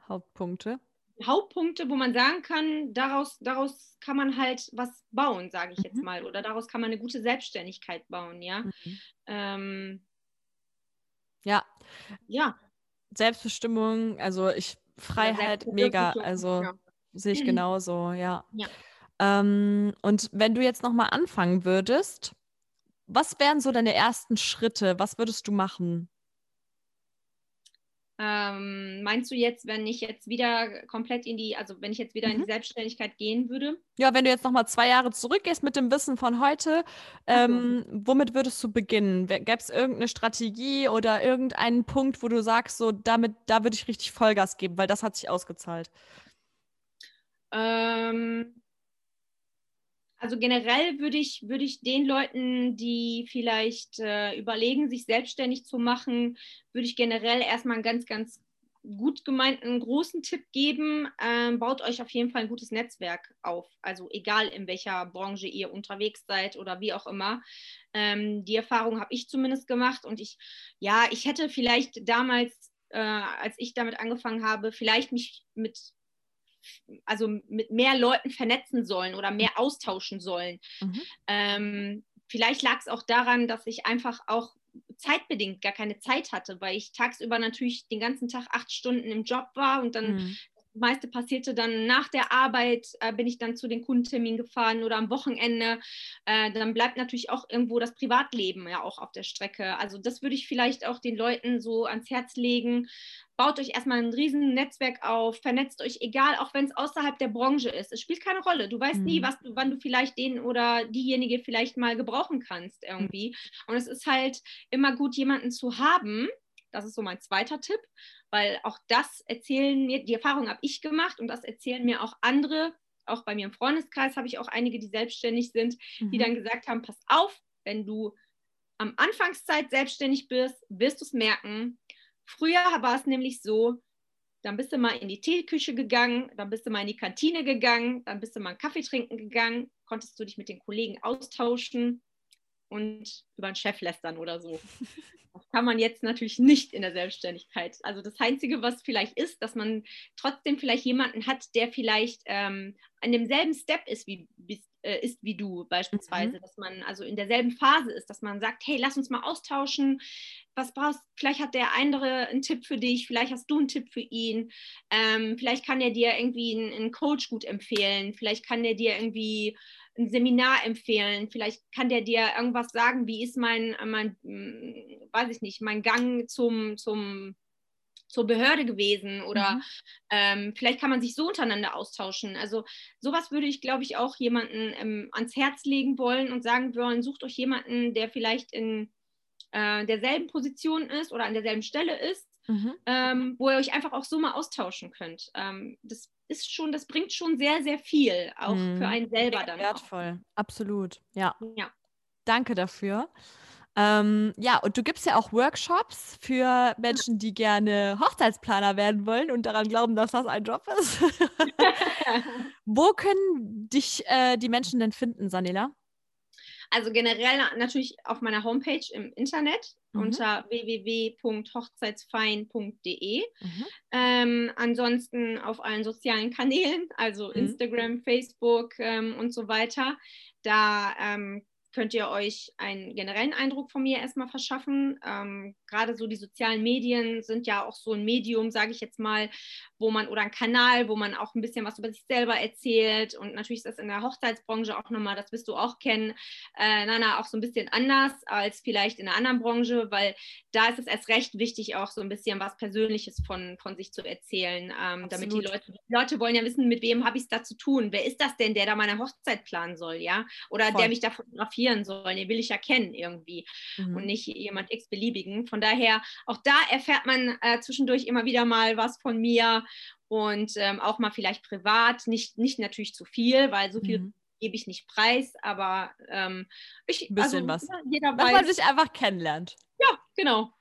Hauptpunkte. Hauptpunkte, wo man sagen kann, daraus, daraus kann man halt was bauen, sage ich mhm. jetzt mal, oder daraus kann man eine gute Selbstständigkeit bauen, ja. Mhm. Ähm, ja. Ja. Selbstbestimmung, also ich, Freiheit, mega, also ja. sehe ich <clears throat> genauso, ja. ja. Ähm, und wenn du jetzt nochmal anfangen würdest, was wären so deine ersten Schritte? Was würdest du machen? Ähm, meinst du jetzt, wenn ich jetzt wieder komplett in die, also wenn ich jetzt wieder mhm. in die mhm. Selbstständigkeit gehen würde? Ja, wenn du jetzt nochmal zwei Jahre zurückgehst mit dem Wissen von heute, ähm, mhm. womit würdest du beginnen? Gäbe es irgendeine Strategie oder irgendeinen Punkt, wo du sagst, so damit, da würde ich richtig Vollgas geben, weil das hat sich ausgezahlt? Ähm, also generell würde ich, würde ich den Leuten, die vielleicht äh, überlegen, sich selbstständig zu machen, würde ich generell erstmal einen ganz, ganz gut gemeinten großen Tipp geben. Ähm, baut euch auf jeden Fall ein gutes Netzwerk auf. Also egal in welcher Branche ihr unterwegs seid oder wie auch immer. Ähm, die Erfahrung habe ich zumindest gemacht und ich, ja, ich hätte vielleicht damals, äh, als ich damit angefangen habe, vielleicht mich mit also mit mehr Leuten vernetzen sollen oder mehr austauschen sollen. Mhm. Ähm, vielleicht lag es auch daran, dass ich einfach auch zeitbedingt gar keine Zeit hatte, weil ich tagsüber natürlich den ganzen Tag acht Stunden im Job war und dann mhm. Meiste passierte dann nach der Arbeit, äh, bin ich dann zu den Kundenterminen gefahren oder am Wochenende. Äh, dann bleibt natürlich auch irgendwo das Privatleben ja auch auf der Strecke. Also das würde ich vielleicht auch den Leuten so ans Herz legen, baut euch erstmal ein riesen Netzwerk auf, vernetzt euch, egal, auch wenn es außerhalb der Branche ist. Es spielt keine Rolle. Du weißt mhm. nie, was du, wann du vielleicht den oder diejenige vielleicht mal gebrauchen kannst irgendwie. Mhm. Und es ist halt immer gut, jemanden zu haben. Das ist so mein zweiter Tipp, weil auch das erzählen mir, die Erfahrung habe ich gemacht und das erzählen mir auch andere. Auch bei mir im Freundeskreis habe ich auch einige, die selbstständig sind, mhm. die dann gesagt haben, pass auf, wenn du am Anfangszeit selbstständig bist, wirst du es merken, Früher war es nämlich so, dann bist du mal in die Teeküche gegangen, dann bist du mal in die Kantine gegangen, dann bist du mal einen Kaffee trinken gegangen, konntest du dich mit den Kollegen austauschen und über einen Chef lästern oder so. Das kann man jetzt natürlich nicht in der Selbstständigkeit. Also das Einzige, was vielleicht ist, dass man trotzdem vielleicht jemanden hat, der vielleicht ähm, an demselben Step ist wie, äh, ist wie du beispielsweise, mhm. dass man also in derselben Phase ist, dass man sagt, hey, lass uns mal austauschen, was brauchst, vielleicht hat der andere einen Tipp für dich, vielleicht hast du einen Tipp für ihn, ähm, vielleicht kann er dir irgendwie einen, einen Coach gut empfehlen, vielleicht kann der dir irgendwie ein Seminar empfehlen, vielleicht kann der dir irgendwas sagen, wie ist mein, mein hm, weiß ich nicht, mein Gang zum, zum zur Behörde gewesen oder mhm. ähm, vielleicht kann man sich so untereinander austauschen. Also sowas würde ich, glaube ich, auch jemanden ähm, ans Herz legen wollen und sagen wollen, sucht euch jemanden, der vielleicht in äh, derselben Position ist oder an derselben Stelle ist, mhm. ähm, wo ihr euch einfach auch so mal austauschen könnt. Ähm, das ist schon, das bringt schon sehr, sehr viel, auch mhm. für einen selber dann. Wertvoll, auch. absolut, ja. ja. Danke dafür. Ähm, ja, und du gibst ja auch Workshops für Menschen, die gerne Hochzeitsplaner werden wollen und daran glauben, dass das ein Job ist. <laughs> Wo können dich äh, die Menschen denn finden, Sanela? Also generell natürlich auf meiner Homepage im Internet mhm. unter www.hochzeitsfein.de. Mhm. Ähm, ansonsten auf allen sozialen Kanälen, also mhm. Instagram, Facebook ähm, und so weiter. Da ähm, könnt ihr euch einen generellen Eindruck von mir erstmal verschaffen. Ähm, Gerade so die sozialen Medien sind ja auch so ein Medium, sage ich jetzt mal, wo man oder ein Kanal, wo man auch ein bisschen was über sich selber erzählt. Und natürlich ist das in der Hochzeitsbranche auch nochmal, das wirst du auch kennen, äh, Nana, auch so ein bisschen anders als vielleicht in einer anderen Branche, weil da ist es erst recht wichtig, auch so ein bisschen was Persönliches von, von sich zu erzählen, ähm, damit die Leute, die Leute wollen ja wissen, mit wem habe ich es da zu tun? Wer ist das denn, der da meine Hochzeit planen soll, ja? Oder Voll. der mich da fotografieren sollen. Den will ich ja kennen irgendwie mhm. und nicht jemand x-beliebigen. Von daher, auch da erfährt man äh, zwischendurch immer wieder mal was von mir und ähm, auch mal vielleicht privat, nicht, nicht natürlich zu viel, weil so viel mhm. gebe ich nicht preis, aber ähm, ich, ein bisschen also, was. Jeder weiß, Dass man sich einfach kennenlernt. Ja, genau.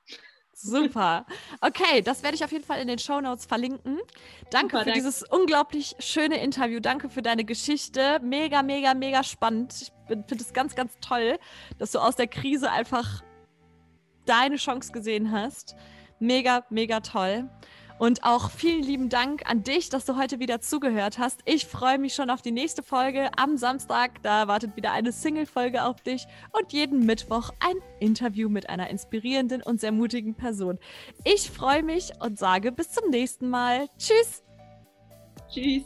Super. Okay, das werde ich auf jeden Fall in den Show Notes verlinken. Danke Super, für danke. dieses unglaublich schöne Interview. Danke für deine Geschichte. Mega, mega, mega spannend. Ich finde es ganz, ganz toll, dass du aus der Krise einfach deine Chance gesehen hast. Mega, mega toll. Und auch vielen lieben Dank an dich, dass du heute wieder zugehört hast. Ich freue mich schon auf die nächste Folge am Samstag. Da wartet wieder eine Single-Folge auf dich und jeden Mittwoch ein Interview mit einer inspirierenden und sehr mutigen Person. Ich freue mich und sage bis zum nächsten Mal. Tschüss. Tschüss.